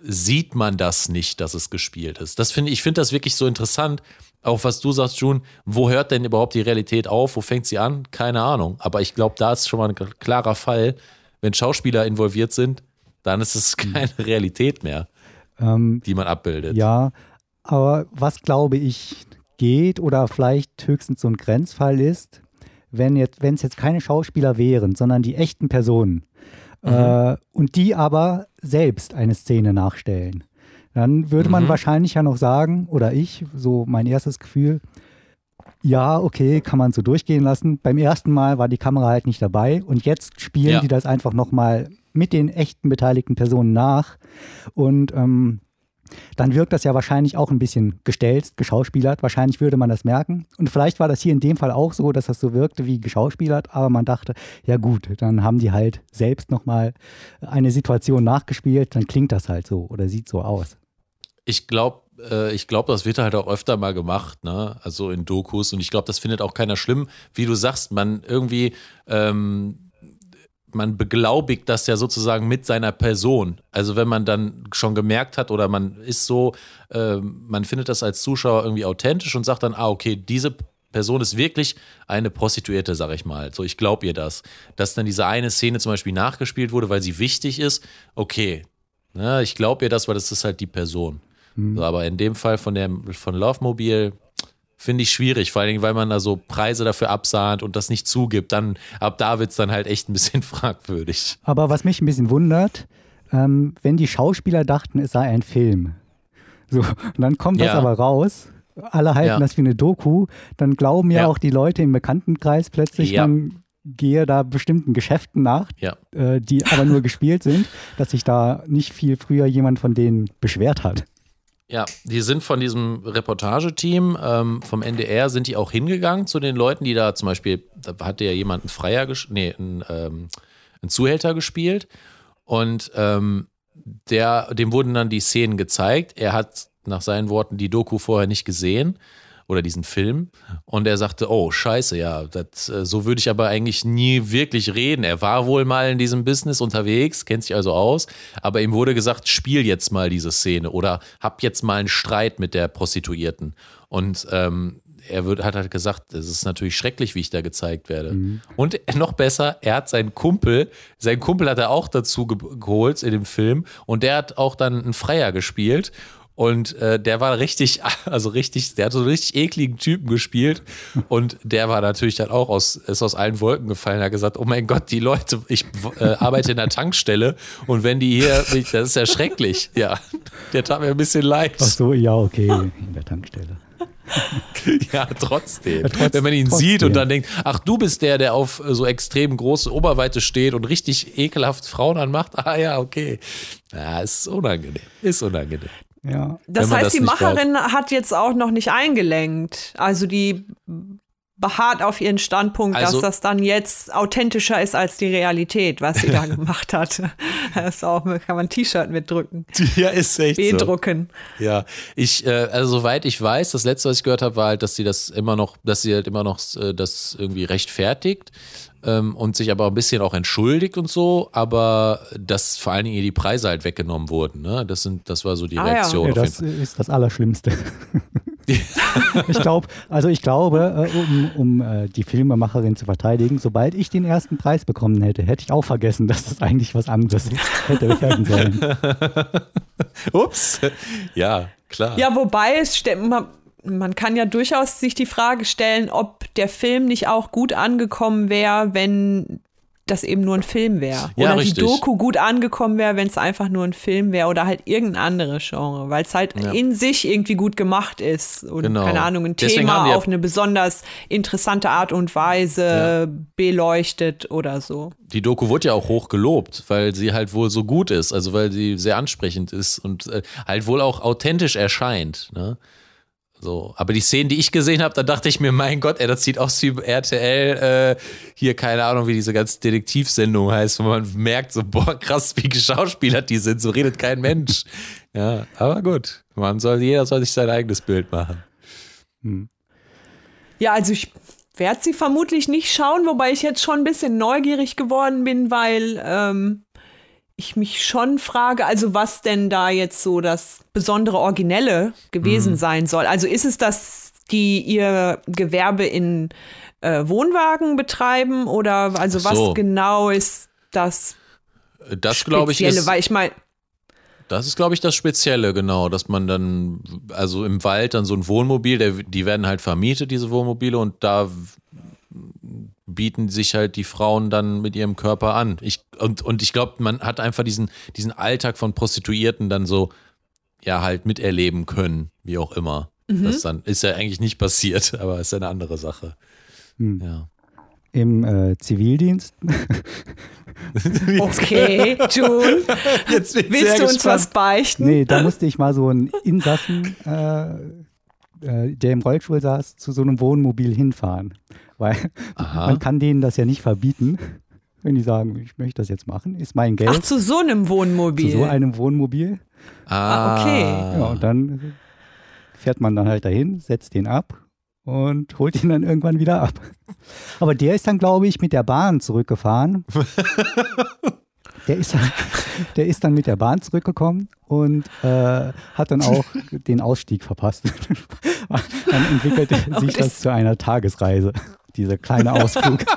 sieht man das nicht, dass es gespielt ist. Das finde ich finde das wirklich so interessant. Auch was du sagst, June, wo hört denn überhaupt die Realität auf? Wo fängt sie an? Keine Ahnung. Aber ich glaube, da ist schon mal ein klarer Fall. Wenn Schauspieler involviert sind, dann ist es keine Realität mehr, Ähm, die man abbildet. Ja, aber was glaube ich geht oder vielleicht höchstens so ein Grenzfall ist, wenn jetzt, wenn es jetzt keine Schauspieler wären, sondern die echten Personen äh, und die aber selbst eine Szene nachstellen, dann würde man Mhm. wahrscheinlich ja noch sagen, oder ich, so mein erstes Gefühl, ja, okay, kann man so durchgehen lassen. Beim ersten Mal war die Kamera halt nicht dabei und jetzt spielen Ja. die das einfach nochmal mit den echten beteiligten Personen nach und ähm, dann wirkt das ja wahrscheinlich auch ein bisschen gestelzt, geschauspielert. Wahrscheinlich würde man das merken. Und vielleicht war das hier in dem Fall auch so, dass das so wirkte wie geschauspielert, aber man dachte, ja gut, dann haben die halt selbst nochmal eine Situation nachgespielt, dann klingt das halt so oder sieht so aus. Ich glaube, äh, ich glaube, das wird halt auch öfter mal gemacht, ne? Also in Dokus. Und ich glaube, das findet auch keiner schlimm. Wie du sagst, man irgendwie, ähm, man beglaubigt das ja sozusagen mit seiner Person. Also wenn man dann schon gemerkt hat oder man ist so, ähm, man findet das als Zuschauer irgendwie authentisch und sagt dann, ah, okay, diese Person ist wirklich eine Prostituierte, sag ich mal. So, ich glaube ihr das. Dass dann diese eine Szene zum Beispiel nachgespielt wurde, weil sie wichtig ist, okay. Ne, ich glaube ihr das, weil das ist halt die Person. So, aber in dem Fall von, der, von Love Mobile finde ich schwierig, vor allen Dingen, weil man da so Preise dafür absahnt und das nicht zugibt. Dann, ab da wird es dann halt echt ein bisschen fragwürdig. Aber was mich ein bisschen wundert, ähm, wenn die Schauspieler dachten, es sei ein Film. So, und dann kommt das Ja. aber raus. Alle halten Ja. das wie eine Doku. Dann glauben ja, Ja. auch die Leute im Bekanntenkreis plötzlich, man gehe da bestimmten Geschäften nach, äh, die aber nur gespielt sind, dass sich da nicht viel früher jemand von denen beschwert hat. Ja, die sind von diesem Reportageteam ähm, vom NDR, sind die auch hingegangen zu den Leuten, die da zum Beispiel, da hatte ja jemand einen Freier, nee, einen, ähm, einen Zuhälter gespielt und ähm, der, dem wurden dann die Szenen gezeigt. Er hat nach seinen Worten die Doku vorher nicht gesehen oder diesen Film. Und er sagte, oh scheiße, ja, das, äh, so würde ich aber eigentlich nie wirklich reden. Er war wohl mal in diesem Business unterwegs, kennt sich also aus, aber ihm wurde gesagt, spiel jetzt mal diese Szene oder hab jetzt mal einen Streit mit der Prostituierten. Und ähm, er wird, hat halt gesagt, es ist natürlich schrecklich, wie ich da gezeigt werde. Und noch besser, er hat seinen Kumpel, seinen Kumpel hat er auch dazu ge geholt in dem Film. Und der hat auch dann einen Freier gespielt und äh, der war richtig, also richtig, der hat so einen richtig ekligen Typen gespielt. Und der war natürlich dann auch aus, ist aus allen Wolken gefallen. Er hat gesagt, oh mein Gott, die Leute, ich äh, arbeite in der Tankstelle und wenn die hier, das ist ja schrecklich. Ja, der tat mir ein bisschen leid. Ach so, ja, okay, in der Tankstelle. Ja, trotzdem. Ja, trotz- Wenn man ihn trotzdem. sieht und dann denkt, ach, du bist der, der auf äh, so extrem große Oberweite steht und richtig ekelhaft Frauen anmacht. Ah ja, okay. Ja, ist unangenehm. Ist unangenehm. Ja. Das heißt, das die Macherin hat jetzt auch noch nicht eingelenkt. Also die beharrt auf ihren Standpunkt, Also- dass das dann jetzt authentischer ist als die Realität, was sie da gemacht hat. Das auch, kann man ein T-Shirt mitdrücken, Ja, ist echt so. bedrucken. Ja, ich, äh, also soweit ich weiß, das letzte, was ich gehört habe, war halt, dass sie das immer noch, dass sie halt immer noch äh, das irgendwie rechtfertigt ähm, und sich aber ein bisschen auch entschuldigt und so, aber dass vor allen Dingen ihr die Preise halt weggenommen wurden. Ne? Das sind, das war so die Ah, ja. Reaktion. Ja, jeden das ist das Allerschlimmste. ich glaube, also ich glaube, äh, um, um äh, die Filmemacherin zu verteidigen, sobald ich den ersten Preis bekommen hätte, hätte ich auch vergessen, dass das eigentlich was anderes hätte werden sollen. Ups. Ja, klar. Ja, wobei es stimmt, man, kann ja durchaus sich die Frage stellen, ob der Film nicht auch gut angekommen wäre, wenn das eben nur ein Film wäre. Ja, Oder richtig. die Doku gut angekommen wäre, wenn es einfach nur ein Film wäre oder halt irgendein anderes Genre, weil es halt Ja. in sich irgendwie gut gemacht ist und Genau. keine Ahnung, ein Deswegen Thema auf eine besonders interessante Art und Weise beleuchtet oder so. Die Doku wurde ja auch hoch gelobt, weil sie halt wohl so gut ist, also weil sie sehr ansprechend ist und äh, halt wohl auch authentisch erscheint. Ne? So, aber die Szenen, die ich gesehen habe, da dachte ich mir, mein Gott, ey, das sieht aus wie RTL, äh, hier keine Ahnung, wie diese ganze Detektivsendung heißt, wo man merkt, so boah, krass, wie geschauspielert die sind, so redet kein Mensch. Ja, aber gut, man soll jeder soll sich sein eigenes Bild machen. Ja, also ich werde sie vermutlich nicht schauen, wobei ich jetzt schon ein bisschen neugierig geworden bin, weil ähm, ich mich schon frage, also was denn da jetzt so das besondere Originelle Mhm. gewesen sein soll. Also ist es, dass die ihr Gewerbe in äh, Wohnwagen betreiben oder also so. was genau ist das Das glaube ich ist, weil ich meine, Das ist, glaube ich, das Spezielle, genau, dass man dann, also im Wald dann so ein Wohnmobil, der, die werden halt vermietet, diese Wohnmobile, und da bieten sich halt die Frauen dann mit ihrem Körper an. Ich, und, und ich glaube, man hat einfach diesen, diesen Alltag von Prostituierten dann so, ja, halt miterleben können, wie auch immer. Das dann ist ja eigentlich nicht passiert, aber ist ja eine andere Sache. Hm. Ja. Im äh, Zivildienst okay, June, Jetzt bin ich willst sehr du uns gespannt. was beichten? Nee, da musste ich mal so einen Insassen, äh, äh, der im Rollstuhl saß, zu so einem Wohnmobil hinfahren. Weil Aha. man kann denen das ja nicht verbieten, wenn die sagen, ich möchte das jetzt machen, ist mein Geld. Ach, zu so einem zu Wohnmobil. so einem Wohnmobil. Ah, okay. Ja, und dann fährt man dann halt dahin, setzt den ab und holt ihn dann irgendwann wieder ab. Aber der ist dann, glaube ich, mit der Bahn zurückgefahren. Der ist, dann, der ist dann mit der Bahn zurückgekommen und äh, hat dann auch den Ausstieg verpasst. dann entwickelte sich das zu einer Tagesreise, dieser kleine Ausflug.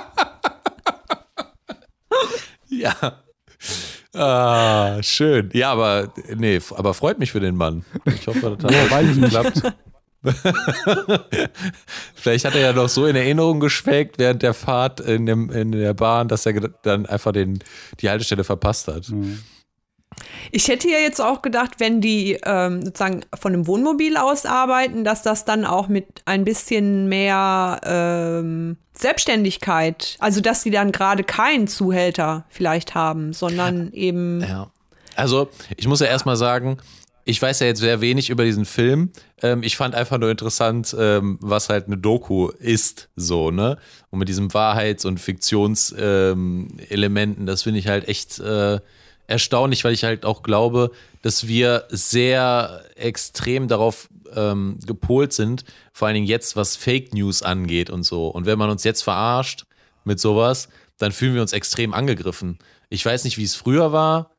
Ja. Ah, schön. Ja, aber nee, aber freut mich für den Mann. Ich hoffe, das hat Ja, geklappt. Vielleicht hat er ja noch so in Erinnerung geschwelgt während der Fahrt in, dem, in der Bahn, dass er dann einfach den, die Haltestelle verpasst hat. Ich hätte ja jetzt auch gedacht, wenn die ähm, sozusagen von einem Wohnmobil aus arbeiten, dass das dann auch mit ein bisschen mehr ähm, Selbstständigkeit, also dass sie dann gerade keinen Zuhälter vielleicht haben, sondern eben Ja. Also, ich muss ja erstmal sagen, ich weiß ja jetzt sehr wenig über diesen Film. Ähm, ich fand einfach nur interessant, ähm, was halt eine Doku ist, so, ne? Und mit diesem Wahrheits- und Fiktionselementen, ähm, das finde ich halt echt äh, erstaunlich, weil ich halt auch glaube, dass wir sehr extrem darauf ähm, gepolt sind, vor allen Dingen jetzt, was Fake News angeht und so. Und wenn man uns jetzt verarscht mit sowas, dann fühlen wir uns extrem angegriffen. Ich weiß nicht, wie es früher war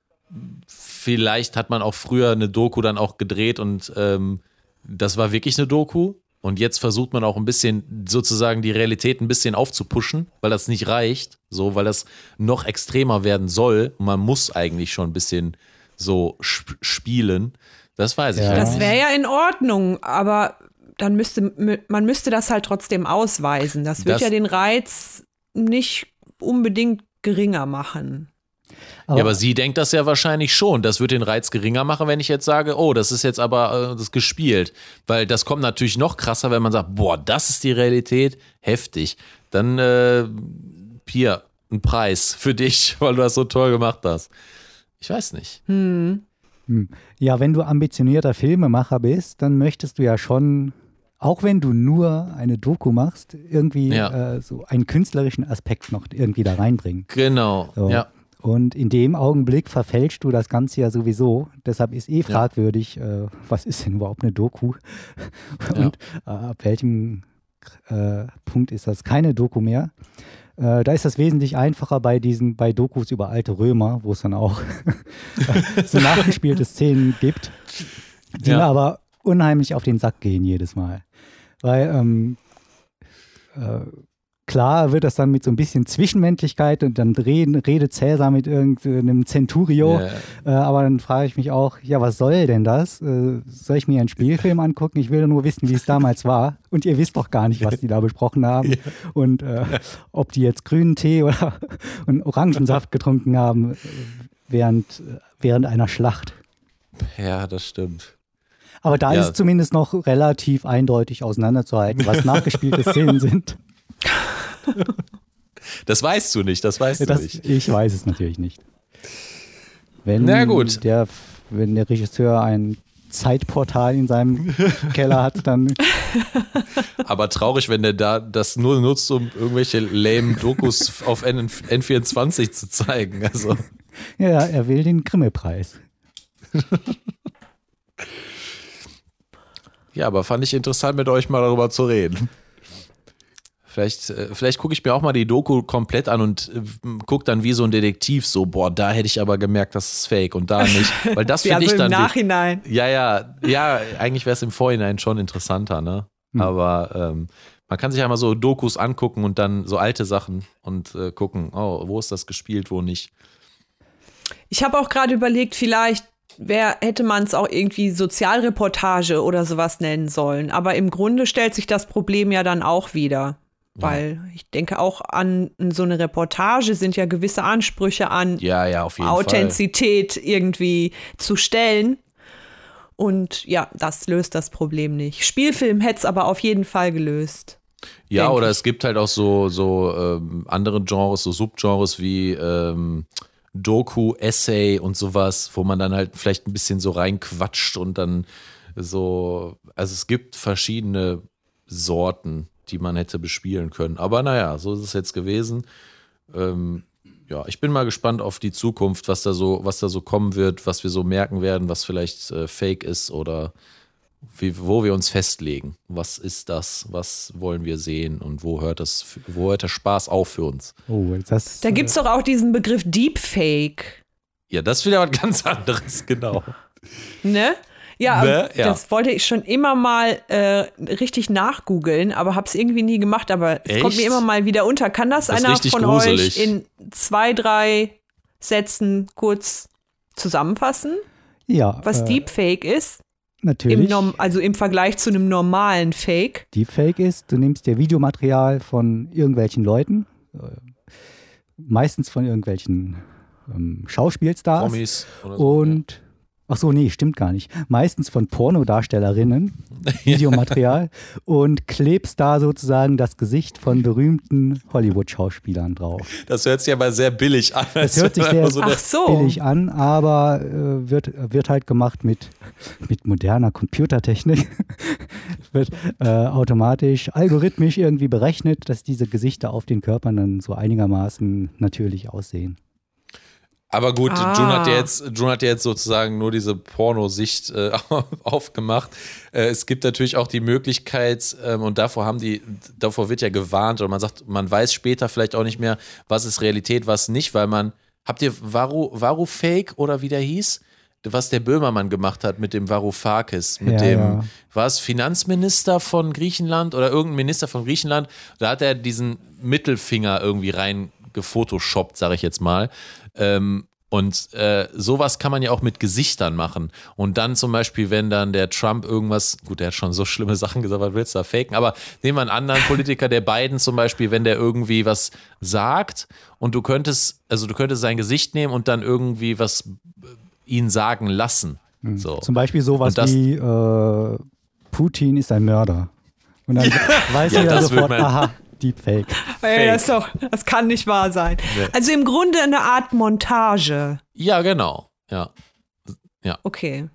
vielleicht hat man auch früher eine Doku dann auch gedreht und ähm, das war wirklich eine Doku. Und jetzt versucht man auch ein bisschen sozusagen die Realität ein bisschen aufzupuschen, weil das nicht reicht, so, weil das noch extremer werden soll. Man muss eigentlich schon ein bisschen so sp spielen. Das weiß ich Ja. halt das wäre ja in Ordnung, aber dann müsste man müsste das halt trotzdem ausweisen. Das wird Das- ja den Reiz nicht unbedingt geringer machen. Aber, Ja, aber sie denkt das ja wahrscheinlich schon. Das wird den Reiz geringer machen, wenn ich jetzt sage, oh, das ist jetzt aber äh, das ist gespielt. Weil das kommt natürlich noch krasser, wenn man sagt, boah, das ist die Realität, heftig. Dann, äh, hier, ein Preis für dich, weil du das so toll gemacht hast. Ich weiß nicht. ja, wenn du ambitionierter Filmemacher bist, dann möchtest du ja schon auch wenn du nur eine Doku machst, irgendwie Ja. äh, so einen künstlerischen Aspekt noch irgendwie da reinbringen. Genau. So. Ja. Und in dem Augenblick verfälscht du das Ganze ja sowieso. Deshalb ist eh fragwürdig, äh, was ist denn überhaupt eine Doku? Und äh, ab welchem äh, Punkt ist das keine Doku mehr? Äh, da ist das wesentlich einfacher bei diesen, bei Dokus über alte Römer, wo es dann auch so nachgespielte Szenen gibt, die Ja. mir aber unheimlich auf den Sack gehen jedes Mal. Weil ähm, äh, klar wird das dann mit so ein bisschen Zwischenmenschlichkeit und dann reden, redet Cäsar mit irgendeinem Centurio, Ja. äh, aber dann frage ich mich auch, ja, was soll denn das? Äh, soll ich mir einen Spielfilm angucken? Ich will nur wissen, wie es damals war. Und ihr wisst doch gar nicht, was die da besprochen haben. Und äh, ob die jetzt grünen Tee oder einen Orangensaft getrunken haben äh, während, äh, während einer Schlacht. ja, das stimmt. Aber da Ja. ist es zumindest noch relativ eindeutig auseinanderzuhalten, was nachgespielte Szenen sind. Das weißt du nicht, das weißt du Das, nicht. ich weiß es natürlich nicht. Wenn Na gut. Der, wenn der Regisseur ein Zeitportal in seinem Keller hat, dann Aber traurig, wenn der da das nur nutzt, um irgendwelche lame Dokus auf N N24 zu zeigen. Also, ja, er will den Grimme-Preis. ja, aber fand ich interessant, mit euch mal darüber zu reden. Vielleicht, äh, vielleicht gucke ich mir auch mal die Doku komplett an und äh, gucke dann wie so ein Detektiv so, boah, da hätte ich aber gemerkt, das ist fake und da nicht. Weil das Ja, finde so ich im dann. Nachhinein. Ja, ja, ja, eigentlich wäre es im Vorhinein schon interessanter, ne? Aber ähm, man kann sich einmal so Dokus angucken und dann so alte Sachen und äh, gucken, oh, wo ist das gespielt, wo nicht. Ich habe auch gerade überlegt, vielleicht wär, hätte man es auch irgendwie Sozialreportage oder sowas nennen sollen. Aber im Grunde stellt sich das Problem ja dann auch wieder. Weil ich denke auch an so eine Reportage sind ja gewisse Ansprüche an Ja, ja, jeden Fall. Authentizität irgendwie zu stellen. Und ja, das löst das Problem nicht. Spielfilm hätte es aber auf jeden Fall gelöst. Ja, oder ich. es gibt halt auch so, so ähm, andere Genres, so Subgenres wie ähm, Doku, Essay und sowas, wo man dann halt vielleicht ein bisschen so reinquatscht und dann so, also es gibt verschiedene Sorten, die man hätte bespielen können. Aber naja, so ist es jetzt gewesen. Ähm, ja, ich bin mal gespannt auf die Zukunft, was da so, was da so kommen wird, was wir so merken werden, was vielleicht äh, Fake ist oder wie, wo wir uns festlegen. Was ist das? Was wollen wir sehen? Und wo hört das, wo hört der Spaß auf für uns? Oh, das. Da gibt es doch auch diesen Begriff Deepfake. Ja, das ist wieder was ganz anderes, genau. Ne? Ja, Ne? Ja. das wollte ich schon immer mal äh, richtig nachgoogeln, aber habe es irgendwie nie gemacht. Aber es kommt Echt? mir immer mal wieder unter. Kann das, Das einer von gruselig. euch in zwei, drei Sätzen kurz zusammenfassen, ja, was äh, Deepfake ist? Im natürlich. Norm also im Vergleich zu einem normalen Fake. Deepfake ist, du nimmst dir Videomaterial von irgendwelchen Leuten, äh, meistens von irgendwelchen ähm, Schauspielstars. Promis oder so. Und ach so, nee, stimmt gar nicht. Meistens von Pornodarstellerinnen, Videomaterial und klebst da sozusagen das Gesicht von berühmten Hollywood-Schauspielern drauf. Das hört sich aber sehr billig an. Das hört sich sehr so so. billig an, aber äh, wird, wird halt gemacht mit, mit moderner Computertechnik. wird äh, automatisch, algorithmisch irgendwie berechnet, dass diese Gesichter auf den Körpern dann so einigermaßen natürlich aussehen. Aber gut, Ah. June hat ja jetzt, June hat ja jetzt sozusagen nur diese Pornosicht äh, aufgemacht. Äh, es gibt natürlich auch die Möglichkeit, ähm, und davor haben die, davor wird ja gewarnt, oder man sagt, man weiß später vielleicht auch nicht mehr, was ist Realität, was nicht, weil man, habt ihr Varu, Varoufake oder wie der hieß? Was der Böhmermann gemacht hat mit dem Varoufakis, mit Ja, dem, ja. war es Finanzminister von Griechenland oder irgendein Minister von Griechenland? Da hat er diesen Mittelfinger irgendwie rein gefotoshoppt, sage ich jetzt mal. Ähm, und äh, sowas kann man ja auch mit Gesichtern machen. Und dann zum Beispiel, wenn dann der Trump irgendwas, gut, der hat schon so schlimme Sachen gesagt, was willst du da faken? Aber nehmen wir einen anderen Politiker, der Biden zum Beispiel, wenn der irgendwie was sagt und du könntest, also du könntest sein Gesicht nehmen und dann irgendwie was äh, ihn sagen lassen. So. Zum Beispiel sowas das- wie äh, Putin ist ein Mörder. Und dann weiß Ja, jeder das wird sofort, aha, Deepfake. Ey, das, ist doch, das kann nicht wahr sein. Also im Grunde eine Art Montage. Ja, genau. Ja, Okay.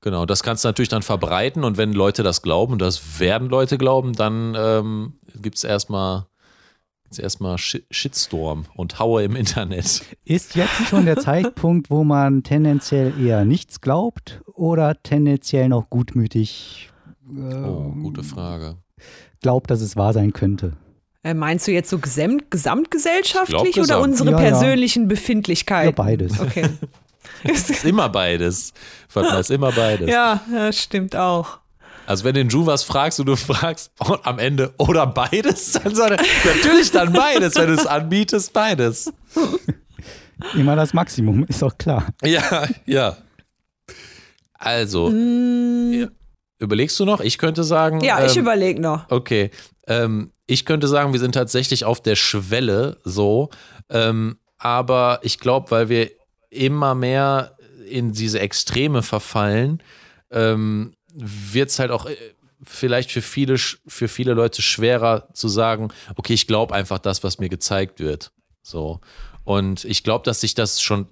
Genau, das kannst du natürlich dann verbreiten und wenn Leute das glauben, und das werden Leute glauben, dann ähm, gibt es erstmal erstmal Shitstorm und Haue im Internet. Ist jetzt schon der Zeitpunkt, wo man tendenziell eher nichts glaubt oder tendenziell noch gutmütig äh, oh, gute Frage. glaubt, dass es wahr sein könnte? Äh, meinst du jetzt so gesamt, gesamtgesellschaftlich glaub, oder unsere ja, persönlichen ja. Befindlichkeiten? Ja, beides. Okay. ist immer beides. Fatma, ist immer beides. Ja, das stimmt auch. Also wenn den Ju was fragst und du fragst und am Ende oder beides, dann soll er natürlich dann beides, wenn du es anbietest, beides. Immer das Maximum, ist auch klar. Ja, ja. Also, mm. überlegst du noch? Ich könnte sagen. Ja, ähm, ich überlege noch. Okay. Ähm, ich könnte sagen, wir sind tatsächlich auf der Schwelle so. Ähm, aber ich glaube, weil wir immer mehr in diese Extreme verfallen, ähm, wird es halt auch äh, vielleicht für viele, für viele Leute schwerer zu sagen, okay, ich glaube einfach das, was mir gezeigt wird. So. Und ich glaube, dass sich das schon,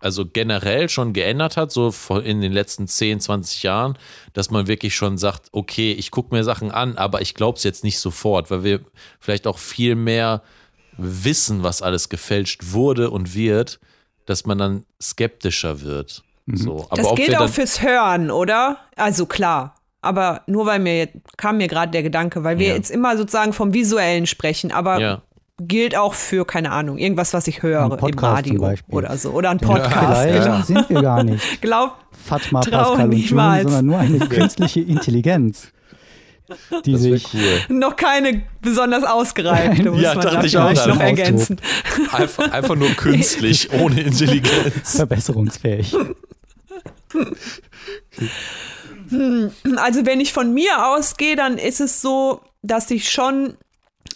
also generell schon geändert hat, so in den letzten 10, 20 Jahren, dass man wirklich schon sagt, okay, ich gucke mir Sachen an, aber ich glaube es jetzt nicht sofort, weil wir vielleicht auch viel mehr wissen, was alles gefälscht wurde und wird, dass man dann skeptischer wird. Mhm. So, aber das gilt auch fürs Hören, oder? Also klar. Aber nur weil mir kam mir gerade der Gedanke, weil wir ja. jetzt immer sozusagen vom Visuellen sprechen, aber ja. Gilt auch für, keine Ahnung, irgendwas, was ich höre im Radio oder so. Oder ein Podcast. Ja, genau. sind wir gar nicht. Glaub, Fatma, Pascal und June, sondern nur eine künstliche Intelligenz. Die sich cool. noch keine besonders ausgereifte, muss ja, man dachte ich auch noch ergänzen. Einfach, einfach nur künstlich, ohne Intelligenz. Verbesserungsfähig. Also wenn ich von mir ausgehe, dann ist es so, dass ich schon,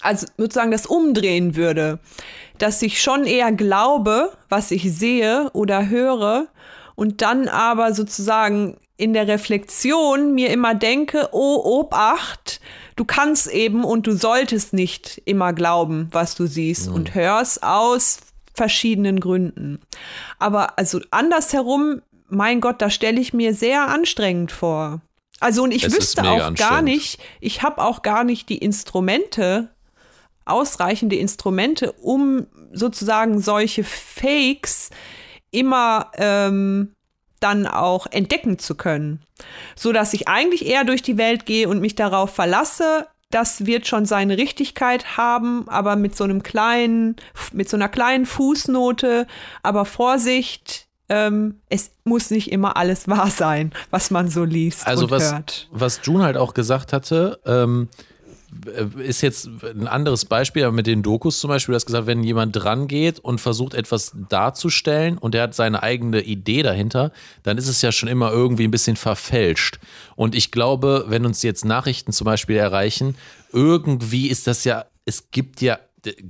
also sozusagen das umdrehen würde, dass ich schon eher glaube, was ich sehe oder höre und dann aber sozusagen in der Reflexion mir immer denke, oh, Obacht, du kannst eben und du solltest nicht immer glauben, was du siehst mhm. und hörst aus verschiedenen Gründen. Aber also andersherum mein Gott, da stelle ich mir sehr anstrengend vor. Also und ich es wüsste auch gar nicht, ich habe auch gar nicht die Instrumente, ausreichende Instrumente, um sozusagen solche Fakes immer ähm, dann auch entdecken zu können. So dass ich eigentlich eher durch die Welt gehe und mich darauf verlasse, das wird schon seine Richtigkeit haben, aber mit so einem kleinen, mit so einer kleinen Fußnote, aber Vorsicht, ähm, es muss nicht immer alles wahr sein, was man so liest also und was, hört. Was June halt auch gesagt hatte, ähm, ist jetzt ein anderes Beispiel, aber mit den Dokus zum Beispiel, du hast gesagt, wenn jemand dran geht und versucht etwas darzustellen und er hat seine eigene Idee dahinter, dann ist es ja schon immer irgendwie ein bisschen verfälscht. Und ich glaube, wenn uns jetzt Nachrichten zum Beispiel erreichen, irgendwie ist das ja, es gibt ja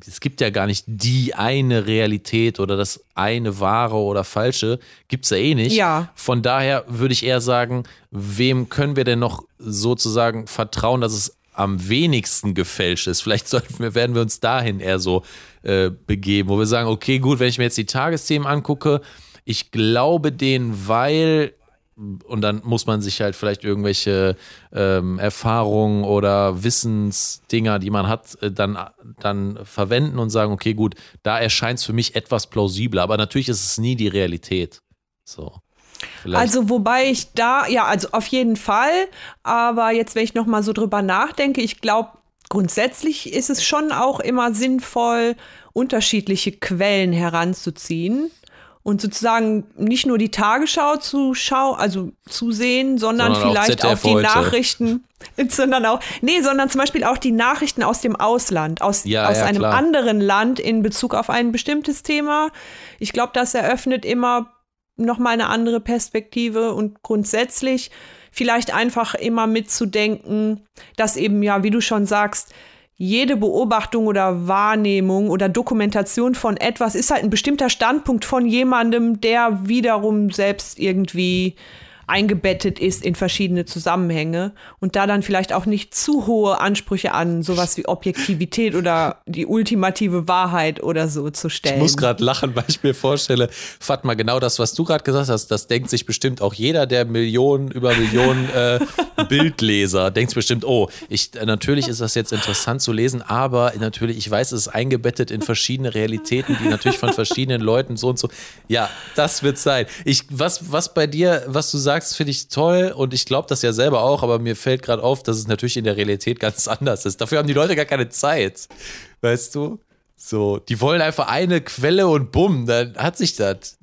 es gibt ja gar nicht die eine Realität oder das eine wahre oder falsche, gibt es ja eh nicht. Ja. Von daher würde ich eher sagen, wem können wir denn noch sozusagen vertrauen, dass es am wenigsten gefälscht ist? Vielleicht sollten wir, werden wir uns dahin eher so äh, begeben, wo wir sagen, okay, gut, wenn ich mir jetzt die Tagesthemen angucke, ich glaube denen, weil und dann muss man sich halt vielleicht irgendwelche ähm, Erfahrungen oder Wissensdinger, die man hat, äh, dann, dann verwenden und sagen, okay, gut, da erscheint es für mich etwas plausibler, aber natürlich ist es nie die Realität. So. Vielleicht. Also wobei ich da, ja, also auf jeden Fall, aber jetzt, wenn ich noch mal so drüber nachdenke, ich glaube, grundsätzlich ist es schon auch immer sinnvoll, unterschiedliche Quellen heranzuziehen und sozusagen nicht nur die Tagesschau zu schau, also zu sehen, sondern, sondern vielleicht auch, auch die heute. Nachrichten, sondern auch, nee, sondern zum Beispiel auch die Nachrichten aus dem Ausland, aus, ja, aus ja, einem klar. anderen Land in Bezug auf ein bestimmtes Thema. Ich glaube, das eröffnet immer noch mal eine andere Perspektive und grundsätzlich vielleicht einfach immer mitzudenken, dass eben ja, wie du schon sagst, jede Beobachtung oder Wahrnehmung oder Dokumentation von etwas ist halt ein bestimmter Standpunkt von jemandem, der wiederum selbst irgendwie eingebettet ist in verschiedene Zusammenhänge und da dann vielleicht auch nicht zu hohe Ansprüche an sowas wie Objektivität oder die ultimative Wahrheit oder so zu stellen. Ich muss gerade lachen, weil ich mir vorstelle, Fatma, genau das, was du gerade gesagt hast, das denkt sich bestimmt auch jeder der Millionen über Millionen äh, Bildleser, denkt bestimmt, oh, ich, äh, natürlich ist das jetzt interessant zu lesen, aber natürlich, ich weiß, es ist eingebettet in verschiedene Realitäten, die natürlich von verschiedenen Leuten so und so. Ja, das wird sein. Ich, was, was bei dir, was du sagst, sagst, finde ich toll und ich glaube das ja selber auch, aber mir fällt gerade auf, dass es natürlich in der Realität ganz anders ist. Dafür haben die Leute gar keine Zeit. Weißt du? So, die wollen einfach eine Quelle und bumm, dann hat sich das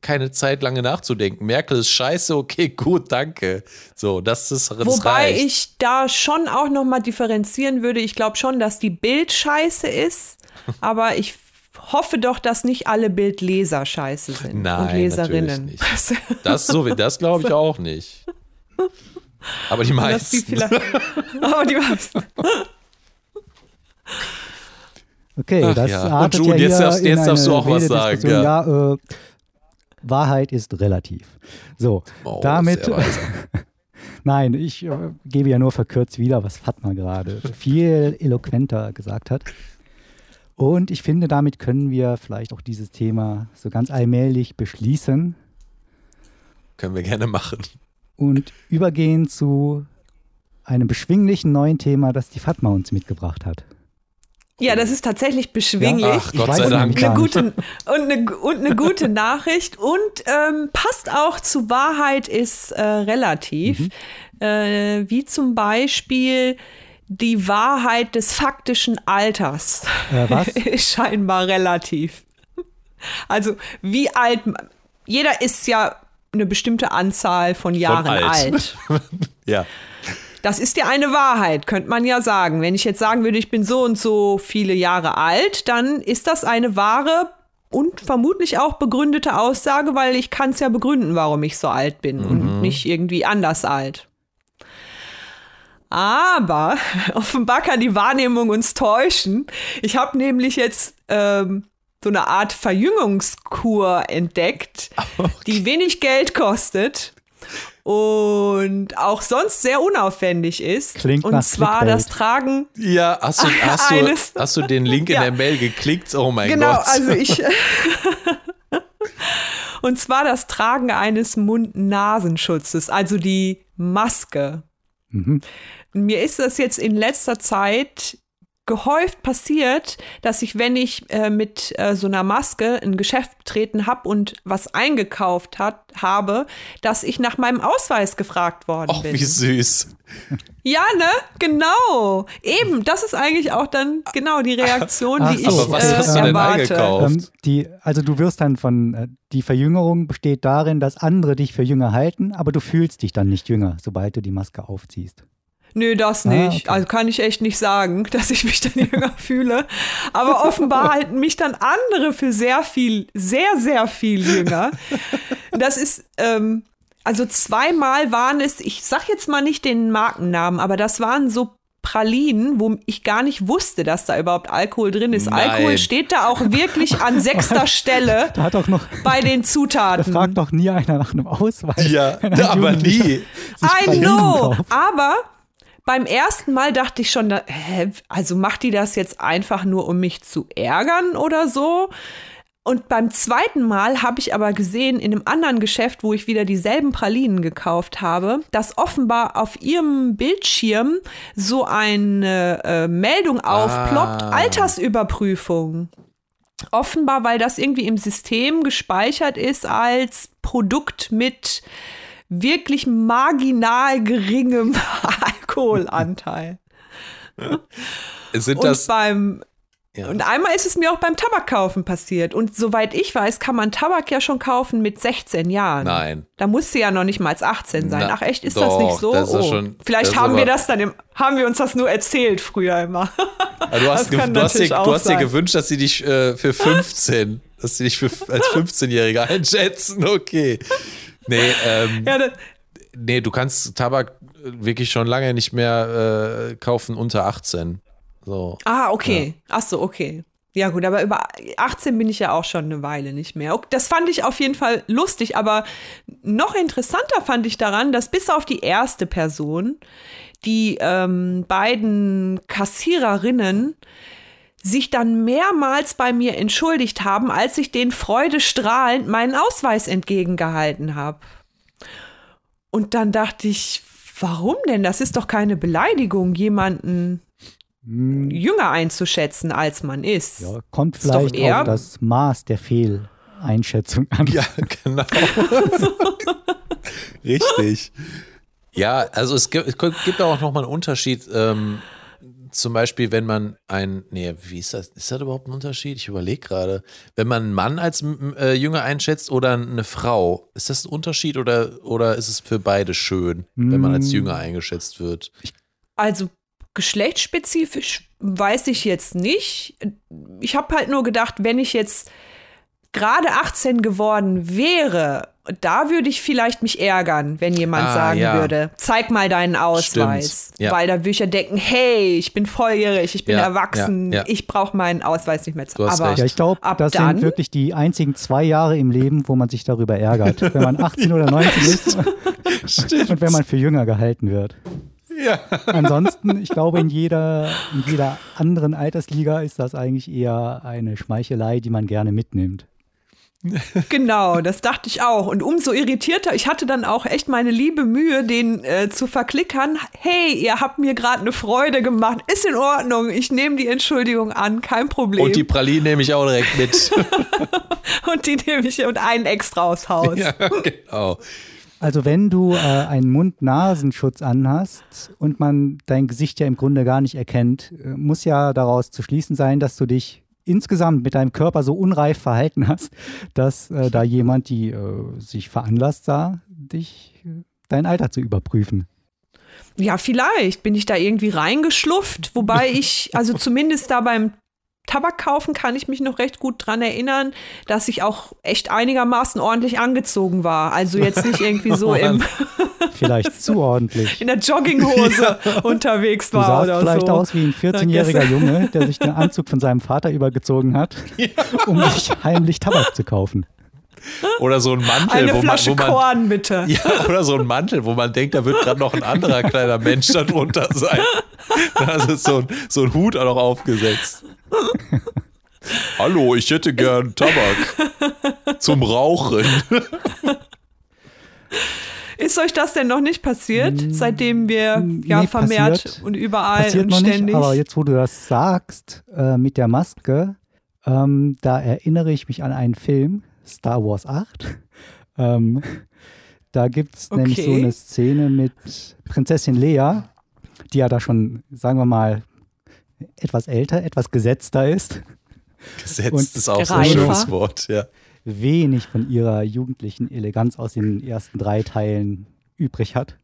keine Zeit lange nachzudenken. Merkel ist scheiße, okay, gut, danke. So, das ist das Wobei reicht. ich da schon auch noch mal differenzieren würde. Ich glaube schon, dass die Bild scheiße ist, aber ich hoffe doch, dass nicht alle Bildleser scheiße sind Nein, und Leserinnen. Nicht. Das, so, das glaube ich auch nicht. Aber die meisten. aber die meisten. Okay, Ach das ja. artet Und June, ja jetzt hier darfst- in jetzt darfst du auch was sagen, ja. Ja, äh, Wahrheit ist relativ. So, Oh, damit. Nein, ich äh, gebe ja nur verkürzt wieder, was Fatma gerade viel eloquenter gesagt hat. Und ich finde, damit können wir vielleicht auch dieses Thema so ganz allmählich beschließen Können wir gerne machen. und übergehen zu einem beschwinglichen neuen Thema, das die Fatma uns mitgebracht hat. Ja, das ist tatsächlich beschwinglich. Ach, Ich Gott weiß sei Dank. eine nicht. gute, und, eine, und eine gute Nachricht und ähm, passt auch zu Wahrheit ist äh, relativ. Mhm. Äh, wie zum Beispiel die Wahrheit des faktischen Alters Äh, was? ist scheinbar relativ. Also wie alt, jeder ist ja eine bestimmte Anzahl von Jahren alt. alt. Ja. Das ist ja eine Wahrheit, könnte man ja sagen. Wenn ich jetzt sagen würde, ich bin so und so viele Jahre alt, dann ist das eine wahre und vermutlich auch begründete Aussage, weil ich kann es ja begründen, warum ich so alt bin und nicht irgendwie anders alt. Aber offenbar kann die Wahrnehmung uns täuschen. Ich habe nämlich jetzt ähm, so eine Art Verjüngungskur entdeckt, die wenig Geld kostet und auch sonst sehr unaufwendig ist. Klingt und nach zwar Clickbait. das Tragen Ja, hast du, hast, du, Eines- hast du den Link in Ja. der Mail geklickt? Oh mein genau, Gott. also ich. Und zwar das Tragen eines Mund-Nasenschutzes, also die Maske. Mhm. Mir ist das jetzt in letzter Zeit gehäuft passiert, dass ich, wenn ich äh, mit äh, so einer Maske ein Geschäft betreten habe und was eingekauft hat, habe, dass ich nach meinem Ausweis gefragt worden Och, bin. wie süß. Ja, ne? Genau. Eben, das ist eigentlich auch dann genau die Reaktion, Ach die so. ich Aber was äh, hast du denn erwarte. eingekauft? Ähm, die, also du wirst dann von, äh, die Verjüngerung besteht darin, dass andere dich für jünger halten, aber du fühlst dich dann nicht jünger, sobald du die Maske aufziehst. Nö, das Ah, nicht. okay. Also kann ich echt nicht sagen, dass ich mich dann jünger fühle. Aber offenbar halten mich dann andere für sehr viel, sehr, sehr viel jünger. Das ist, ähm, also zweimal waren es, ich sag jetzt mal nicht den Markennamen, aber das waren so Pralinen, wo ich gar nicht wusste, dass da überhaupt Alkohol drin ist. Nein. Alkohol steht da auch wirklich an sechster Stelle Da hat doch noch, bei den da Zutaten. fragt doch nie einer nach einem Ausweis. Ja, aber Jugendlicher nie. I know. kauft. Aber beim ersten Mal dachte ich schon, hä, also macht die das jetzt einfach nur, um mich zu ärgern oder so? Und beim zweiten Mal habe ich aber gesehen, in einem anderen Geschäft, wo ich wieder dieselben Pralinen gekauft habe, dass offenbar auf ihrem Bildschirm so eine äh, Meldung aufploppt, Ah. Altersüberprüfung. Offenbar, weil das irgendwie im System gespeichert ist als Produkt mit wirklich marginal geringem Alkoholanteil. Sind Und das. beim Ja. und einmal ist es mir auch beim Tabakkaufen passiert. Und soweit ich weiß, kann man Tabak ja schon kaufen mit 16 Jahren. Nein. Da muss sie ja noch nicht mal als 18 sein. Na, Ach echt, ist doch, das nicht so? das oh. schon- Vielleicht haben wir das dann im, haben wir uns das nur erzählt früher immer. Ah, Du hast, kann du hast, dir, du hast dir gewünscht, dass sie dich äh, für 15, dass sie dich für, als 15-Jähriger einschätzen. Okay. Nee, ähm, ja, das, nee, du kannst Tabak wirklich schon lange nicht mehr äh, kaufen unter 18. So. ah, okay. Ach so, okay. Ja gut, aber über 18 bin ich ja auch schon eine Weile nicht mehr. Das fand ich auf jeden Fall lustig, aber noch interessanter fand ich daran, dass bis auf die erste Person die ähm, beiden Kassiererinnen sich dann mehrmals bei mir entschuldigt haben, als ich den freudestrahlend meinen Ausweis entgegengehalten habe. Und dann dachte ich, warum denn? Das ist doch keine Beleidigung, jemanden hm. jünger einzuschätzen, als man ist. Ja, kommt vielleicht ist auf das Maß der Fehleinschätzung an. Ja, genau. Richtig. Ja, also es gibt, es gibt auch nochmal einen Unterschied. Ähm, zum Beispiel, wenn man ein, nee, wie ist das? Ist das überhaupt ein Unterschied? Ich überlege gerade. Wenn man einen Mann als äh, Jünger einschätzt oder eine Frau, ist das ein Unterschied oder, oder ist es für beide schön, wenn man als hm. Jünger eingeschätzt wird? Also geschlechtsspezifisch weiß ich jetzt nicht. Ich habe halt nur gedacht, wenn ich jetzt gerade 18 geworden wäre, da würde ich vielleicht mich ärgern, wenn jemand ah, sagen ja. würde, zeig mal deinen Ausweis. Ja. Weil da würde ich ja denken, hey, ich bin volljährig, ich bin ja, erwachsen, ich brauche meinen Ausweis nicht mehr zu. Aber ja, ich glaube, das dann, sind wirklich die einzigen zwei Jahre im Leben, wo man sich darüber ärgert. wenn man 18 oder 19 ist und wenn man für jünger gehalten wird. Ja. Ansonsten, ich glaube, in jeder, in jeder anderen Altersliga ist das eigentlich eher eine Schmeichelei, die man gerne mitnimmt. Genau, das dachte ich auch. Und umso irritierter, ich hatte dann auch echt meine liebe Mühe, den äh, zu verklickern. Hey, ihr habt mir gerade eine Freude gemacht. Ist in Ordnung. Ich nehme die Entschuldigung an, kein Problem. Und die Praline nehme ich auch direkt mit. und die nehme ich und einen extra aufs Haus. Ja, genau. Also wenn du äh, einen Mund-Nasenschutz anhast und man dein Gesicht ja im Grunde gar nicht erkennt, äh, muss ja daraus zu schließen sein, dass du dich insgesamt mit deinem Körper so unreif verhalten hast, dass äh, da jemand, die äh, sich veranlasst sah, dich äh, dein Alter zu überprüfen. Ja, vielleicht bin ich da irgendwie reingeschlufft, wobei ich, also zumindest da beim Tabak kaufen kann ich mich noch recht gut dran erinnern, dass ich auch echt einigermaßen ordentlich angezogen war. Also jetzt nicht irgendwie so im vielleicht zu ordentlich in der Jogginghose ja. unterwegs war du sahst oder vielleicht so. aus wie ein 14-jähriger Junge, der sich den Anzug von seinem Vater übergezogen hat, ja. um sich heimlich Tabak zu kaufen. Oder so ein Mantel, Eine wo Flasche man, wo man Korn, bitte. Ja, oder so ein Mantel, wo man denkt, da wird gerade noch ein anderer kleiner Mensch darunter sein. Da ist so ein, so ein Hut auch noch aufgesetzt. Hallo, ich hätte gern Tabak zum Rauchen. Ist euch das denn noch nicht passiert, hm, seitdem wir ja nee, vermehrt passiert, und überall passiert und ständig? Nicht, aber jetzt, wo du das sagst äh, mit der Maske, ähm, da erinnere ich mich an einen Film, Star Wars 8. Ähm, da gibt es okay. nämlich so eine Szene mit Prinzessin Lea, die ja da schon, sagen wir mal, etwas älter, etwas gesetzter ist. Gesetzt und ist auch so ein schönes Wort, ja. Wenig von ihrer jugendlichen Eleganz aus den ersten drei Teilen übrig hat.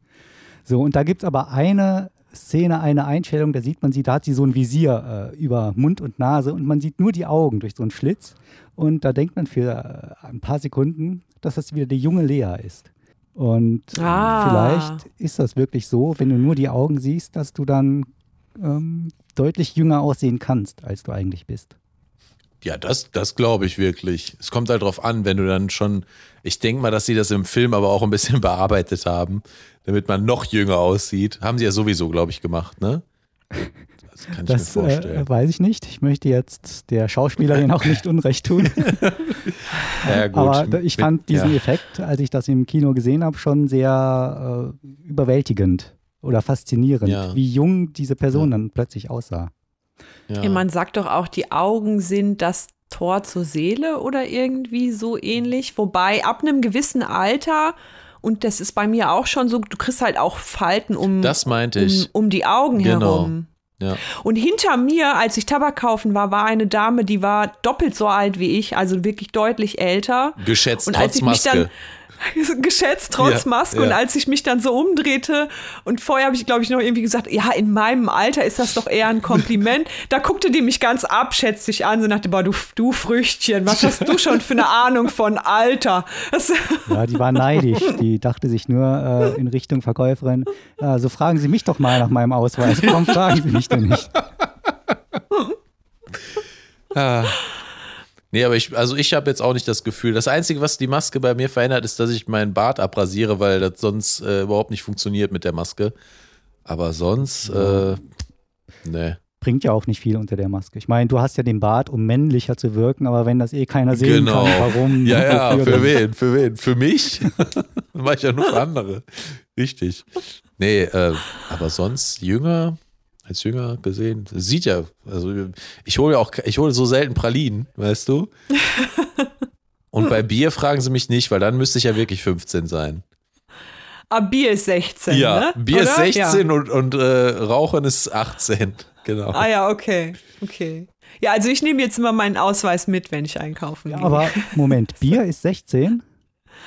So, und da gibt es aber eine Szene, eine Einstellung, da sieht man sie, da hat sie so ein Visier äh, über Mund und Nase und man sieht nur die Augen durch so einen Schlitz. Und da denkt man für äh, ein paar Sekunden, dass das wieder die junge Lea ist. Und ah. vielleicht ist das wirklich so, wenn du nur die Augen siehst, dass du dann ähm, deutlich jünger aussehen kannst, als du eigentlich bist. Ja, das, das glaube ich wirklich. Es kommt halt drauf an, wenn du dann schon, ich denke mal, dass sie das im Film aber auch ein bisschen bearbeitet haben, damit man noch jünger aussieht. Haben sie ja sowieso, glaube ich, gemacht, ne? Das kann ich das, mir vorstellen. Äh, weiß ich nicht. Ich möchte jetzt der Schauspielerin auch nicht Unrecht tun. ja, gut. Aber ich fand diesen ja. Effekt, als ich das im Kino gesehen habe, schon sehr äh, überwältigend oder faszinierend, ja. wie jung diese Person dann plötzlich aussah. Ja. man sagt doch auch, die Augen sind das Tor zur Seele oder irgendwie so ähnlich. Wobei ab einem gewissen Alter, und das ist bei mir auch schon so, du kriegst halt auch Falten um, das meinte ich. um, um die Augen genau. herum. Ja. Und hinter mir, als ich Tabak kaufen war, war eine Dame, die war doppelt so alt wie ich, also wirklich deutlich älter. Geschätzt und als trotz ich mich Maske. Dann, geschätzt, trotz ja, Maske. Ja. Und als ich mich dann so umdrehte und vorher habe ich, glaube ich, noch irgendwie gesagt, ja, in meinem Alter ist das doch eher ein Kompliment. da guckte die mich ganz abschätzig an, so nach dem, du, du Früchtchen, was hast du schon für eine Ahnung von Alter? Das ja, die war neidisch. Die dachte sich nur äh, in Richtung Verkäuferin, ja, so fragen Sie mich doch mal nach meinem Ausweis. Warum fragen Sie mich denn nicht? Ah. Nee, aber ich, also ich habe jetzt auch nicht das Gefühl. Das Einzige, was die Maske bei mir verändert, ist, dass ich meinen Bart abrasiere, weil das sonst äh, überhaupt nicht funktioniert mit der Maske. Aber sonst, äh, nee. Bringt ja auch nicht viel unter der Maske. Ich meine, du hast ja den Bart, um männlicher zu wirken, aber wenn das eh keiner sehen Genau. kann, warum? Ja, ja, für wen? Für wen? Für mich? Dann mach ich ja nur für andere. Richtig. Nee, äh, aber sonst jünger, als jünger gesehen, sieht ja, also ich hole ja auch, ich hole so selten Pralinen, weißt du? Und bei Bier fragen sie mich nicht, weil dann müsste ich ja wirklich 15 sein. Aber Bier ist 16, Ja, ne? Bier ist Oder? 16 und, und äh, Rauchen ist 18. Genau. Ah ja, okay, okay. Ja, also ich nehme jetzt immer meinen Ausweis mit, wenn ich einkaufen Ja, gehe. aber Moment, Bier ist 16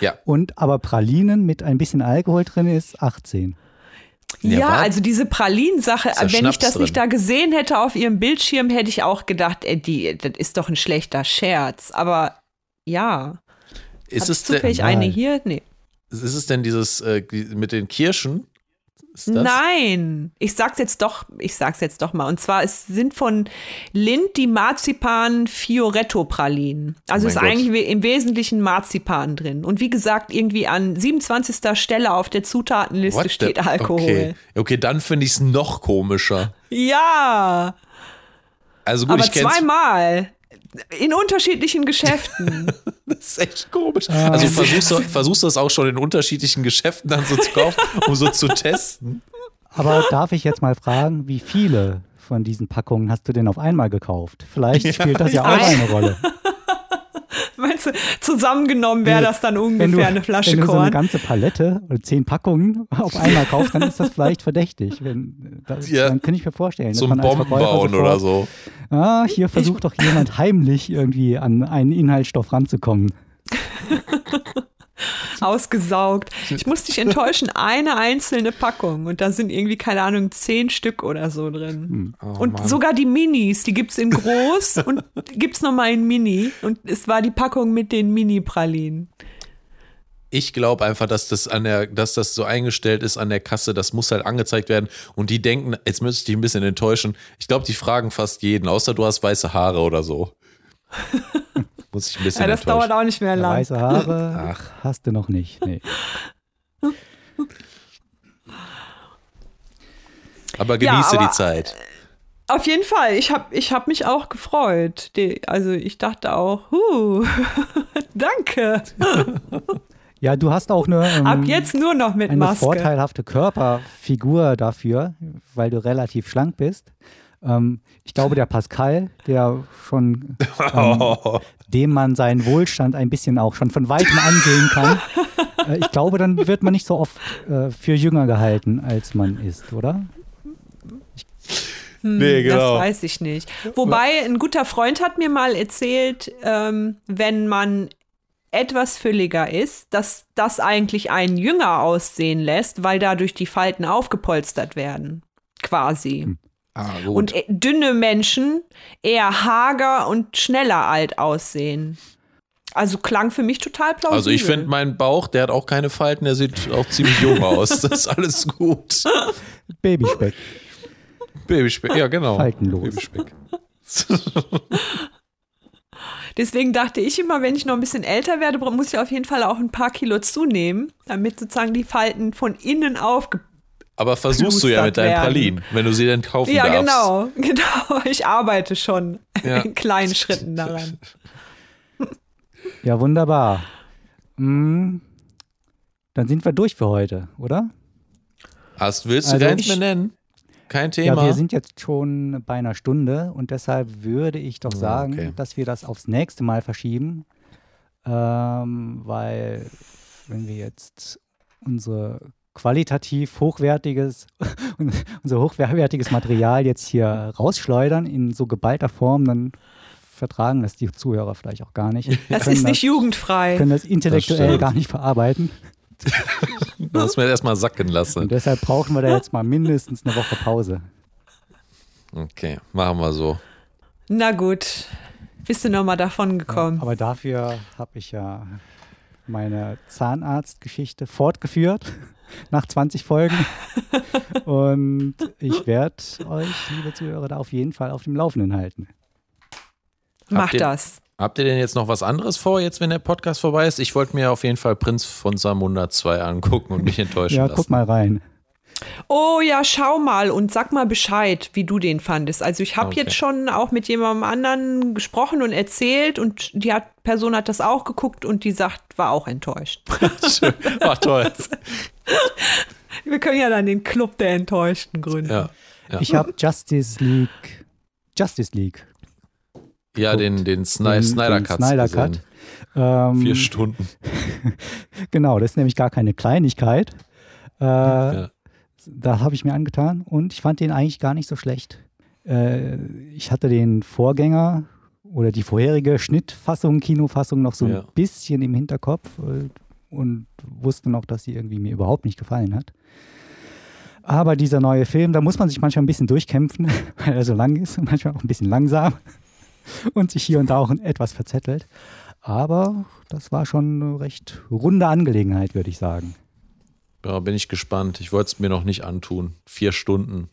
Ja. und aber Pralinen mit ein bisschen Alkohol drin ist 18. Ja, Ja, also diese Pralinsache, Ist da wenn ich das nicht drin? da gesehen hätte auf ihrem Bildschirm, hätte ich auch gedacht, ey, die, das ist doch ein schlechter Scherz. Aber ja, Ist Hat es, denn, zufällig Nein. eine hier? Nee. ist es denn dieses äh, mit den Kirschen? Nein, ich sag's jetzt doch, ich sag's jetzt doch mal. Und zwar, es sind von Lind die Marzipan Fioretto Pralinen. Also Oh ist Gott. eigentlich im Wesentlichen Marzipan drin. Und wie gesagt, irgendwie an 27. Stelle auf der Zutatenliste What the- steht Alkohol. Okay, okay dann finde ich es noch komischer. Ja, Also gut, aber ich kenne zweimal. In unterschiedlichen Geschäften. Das ist echt komisch. Also versuchst du, versuchst du das auch schon in unterschiedlichen Geschäften dann so zu kaufen, um so zu testen? Aber darf ich jetzt mal fragen, wie viele von diesen Packungen hast du denn auf einmal gekauft? Vielleicht spielt das ja auch eine Rolle. Meinst du, zusammengenommen wäre das dann Wenn ungefähr du, eine Flasche wenn du so eine Korn? ganze Palette oder zehn Packungen auf einmal kaufst, dann ist das vielleicht verdächtig. Wenn, das, Ja. Dann kann ich mir vorstellen, dass Zum man als Bomben bauen sofort, oder so. Ah, hier versucht doch jemand heimlich irgendwie an einen Inhaltsstoff ranzukommen. Ausgesaugt. Ich muss dich enttäuschen, eine einzelne Packung. Und da sind irgendwie, keine Ahnung, zehn Stück oder so drin. Oh, und Mann. sogar die Minis, die gibt's in groß und gibt's nochmal in Mini. Und es war die Packung mit den Mini-Pralinen. Ich glaube einfach, dass das an der, dass das so eingestellt ist an der Kasse, das muss halt angezeigt werden. Und die denken, jetzt müsste ich dich ein bisschen enttäuschen. Ich glaube, die fragen fast jeden, außer du hast weiße Haare oder so. muss ich ein bisschen Ja, das dauert auch nicht mehr lang. Weiße Haare Ach. hast du noch nicht. Nee. Aber Ja, genieße aber- die Zeit. Auf jeden Fall, ich habe ich hab mich auch gefreut. Die, also ich dachte auch, huh, danke. Ja, du hast auch eine, ähm, Ab jetzt nur noch mit eine Maske. vorteilhafte Körperfigur dafür, weil du relativ schlank bist. Ähm, ich glaube, der Pascal, der schon, ähm, dem man seinen Wohlstand ein bisschen auch schon von weitem ansehen kann, äh, ich glaube, dann wird man nicht so oft äh, für jünger gehalten, als man ist, oder? nee, genau. Das weiß ich nicht. Wobei, ein guter Freund hat mir mal erzählt, ähm, wenn man etwas fülliger ist, dass das eigentlich einen jünger aussehen lässt, weil dadurch die Falten aufgepolstert werden. Quasi. Ah, gut. Und äh, dünne Menschen eher hager und schneller alt aussehen. Also klang für mich total plausibel. also ich finde, mein Bauch, der hat auch keine Falten, der sieht auch ziemlich jung aus. Das ist alles gut. Babyspeck. Babyspeck, ja genau. Faltenlos. Babyspeck. Deswegen dachte ich immer, wenn ich noch ein bisschen älter werde, muss ich auf jeden Fall auch ein paar Kilo zunehmen, damit sozusagen die Falten von innen aufge Aber versuchst du ja mit deinen werden. Pralinen, wenn du sie dann kaufen Ja, darfst. genau, genau. Ich arbeite schon Ja. in kleinen Schritten daran. Ja, wunderbar. Mm, dann sind wir durch für heute, oder? Hast, willst du Also mehr nennen? Kein Ja, Thema. wir sind jetzt schon bei einer Stunde und deshalb würde ich doch sagen, okay. dass wir das aufs nächste Mal verschieben, ähm, weil wenn wir jetzt unsere qualitativ hochwertiges, unser hochwertiges Material jetzt hier rausschleudern in so geballter Form, dann vertragen das die Zuhörer vielleicht auch gar nicht. Das ist nicht jugendfrei. können das intellektuell stimmt. gar nicht verarbeiten. Hast mir erstmal sacken lassen. Und deshalb brauchen wir da jetzt mal mindestens eine Woche Pause. Okay, machen wir so. Na gut, bist du noch mal davon gekommen. Aber dafür habe ich ja meine Zahnarztgeschichte fortgeführt nach 20 Folgen. Und ich werde euch, liebe Zuhörer, da auf jeden Fall auf dem Laufenden halten. Mach ihr- das. Habt ihr denn jetzt noch was anderes vor, jetzt wenn der Podcast vorbei ist? Ich wollte mir auf jeden Fall Prinz von Samunda 2 angucken und mich enttäuschen Ja, lassen. guck mal rein. Oh ja, schau mal und sag mal Bescheid, wie du den fandest. Also ich habe Okay. jetzt schon auch mit jemandem anderen gesprochen und erzählt und die hat, Person hat das auch geguckt und die sagt, war auch enttäuscht. Schön. Ach toll. Wir können ja dann den Club der Enttäuschten gründen. Ja, ja. Ich habe Justice League, Justice League, ja den, den, Sny den- Snyder den Cut. Snyder Cut. Ähm, Vier Stunden. Genau, das ist nämlich gar keine Kleinigkeit. Äh, Ja. Da habe ich mir angetan und ich fand den eigentlich gar nicht so schlecht. Äh, ich hatte den Vorgänger oder die vorherige Schnittfassung, Kinofassung noch so Ja. ein bisschen im Hinterkopf äh, und wusste noch, dass sie irgendwie mir überhaupt nicht gefallen hat. Aber dieser neue Film, da muss man sich manchmal ein bisschen durchkämpfen, weil er so lang ist und manchmal auch ein bisschen langsam und sich hier und da auch etwas verzettelt. Aber das war schon eine recht runde Angelegenheit, würde ich sagen. Ja, bin ich gespannt. Ich wollte es mir noch nicht antun. Vier Stunden.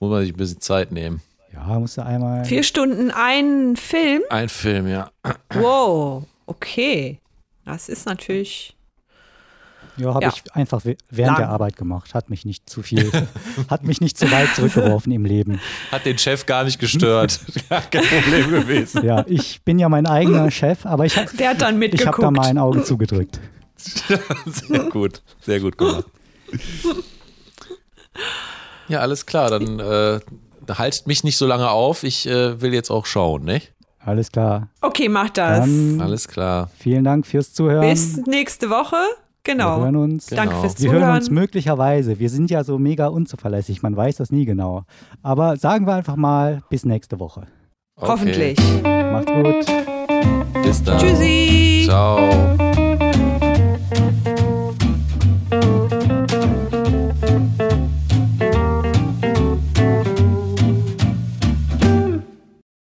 Muss man sich ein bisschen Zeit nehmen. Ja, musste einmal. Vier Stunden ein Film? Ein Film, ja. Wow, okay. Das ist natürlich. Ja, habe Ja. ich einfach während Lang. der Arbeit gemacht. Hat mich nicht zu viel, hat mich nicht zu weit zurückgeworfen im Leben. Hat den Chef gar nicht gestört. Gar kein Problem gewesen. Ja, ich bin ja mein eigener Chef, aber ich habe Der hat dann ich hab da mal ein Auge zugedrückt. Sehr gut. Sehr gut gemacht. Ja, alles klar. Dann äh, haltet mich nicht so lange auf. Ich äh, will jetzt auch schauen, ne? Alles klar. okay, mach das. Dann Alles klar. vielen Dank fürs Zuhören. Bis nächste Woche. wir Genau. hören uns. Genau. Danke fürs Wir Zuhören. hören uns möglicherweise. Wir sind ja so mega unzuverlässig. Man weiß das nie genau. Aber sagen wir einfach mal bis nächste Woche. Okay. Hoffentlich. Macht's gut. Bis dann. Tschüssi. Ciao.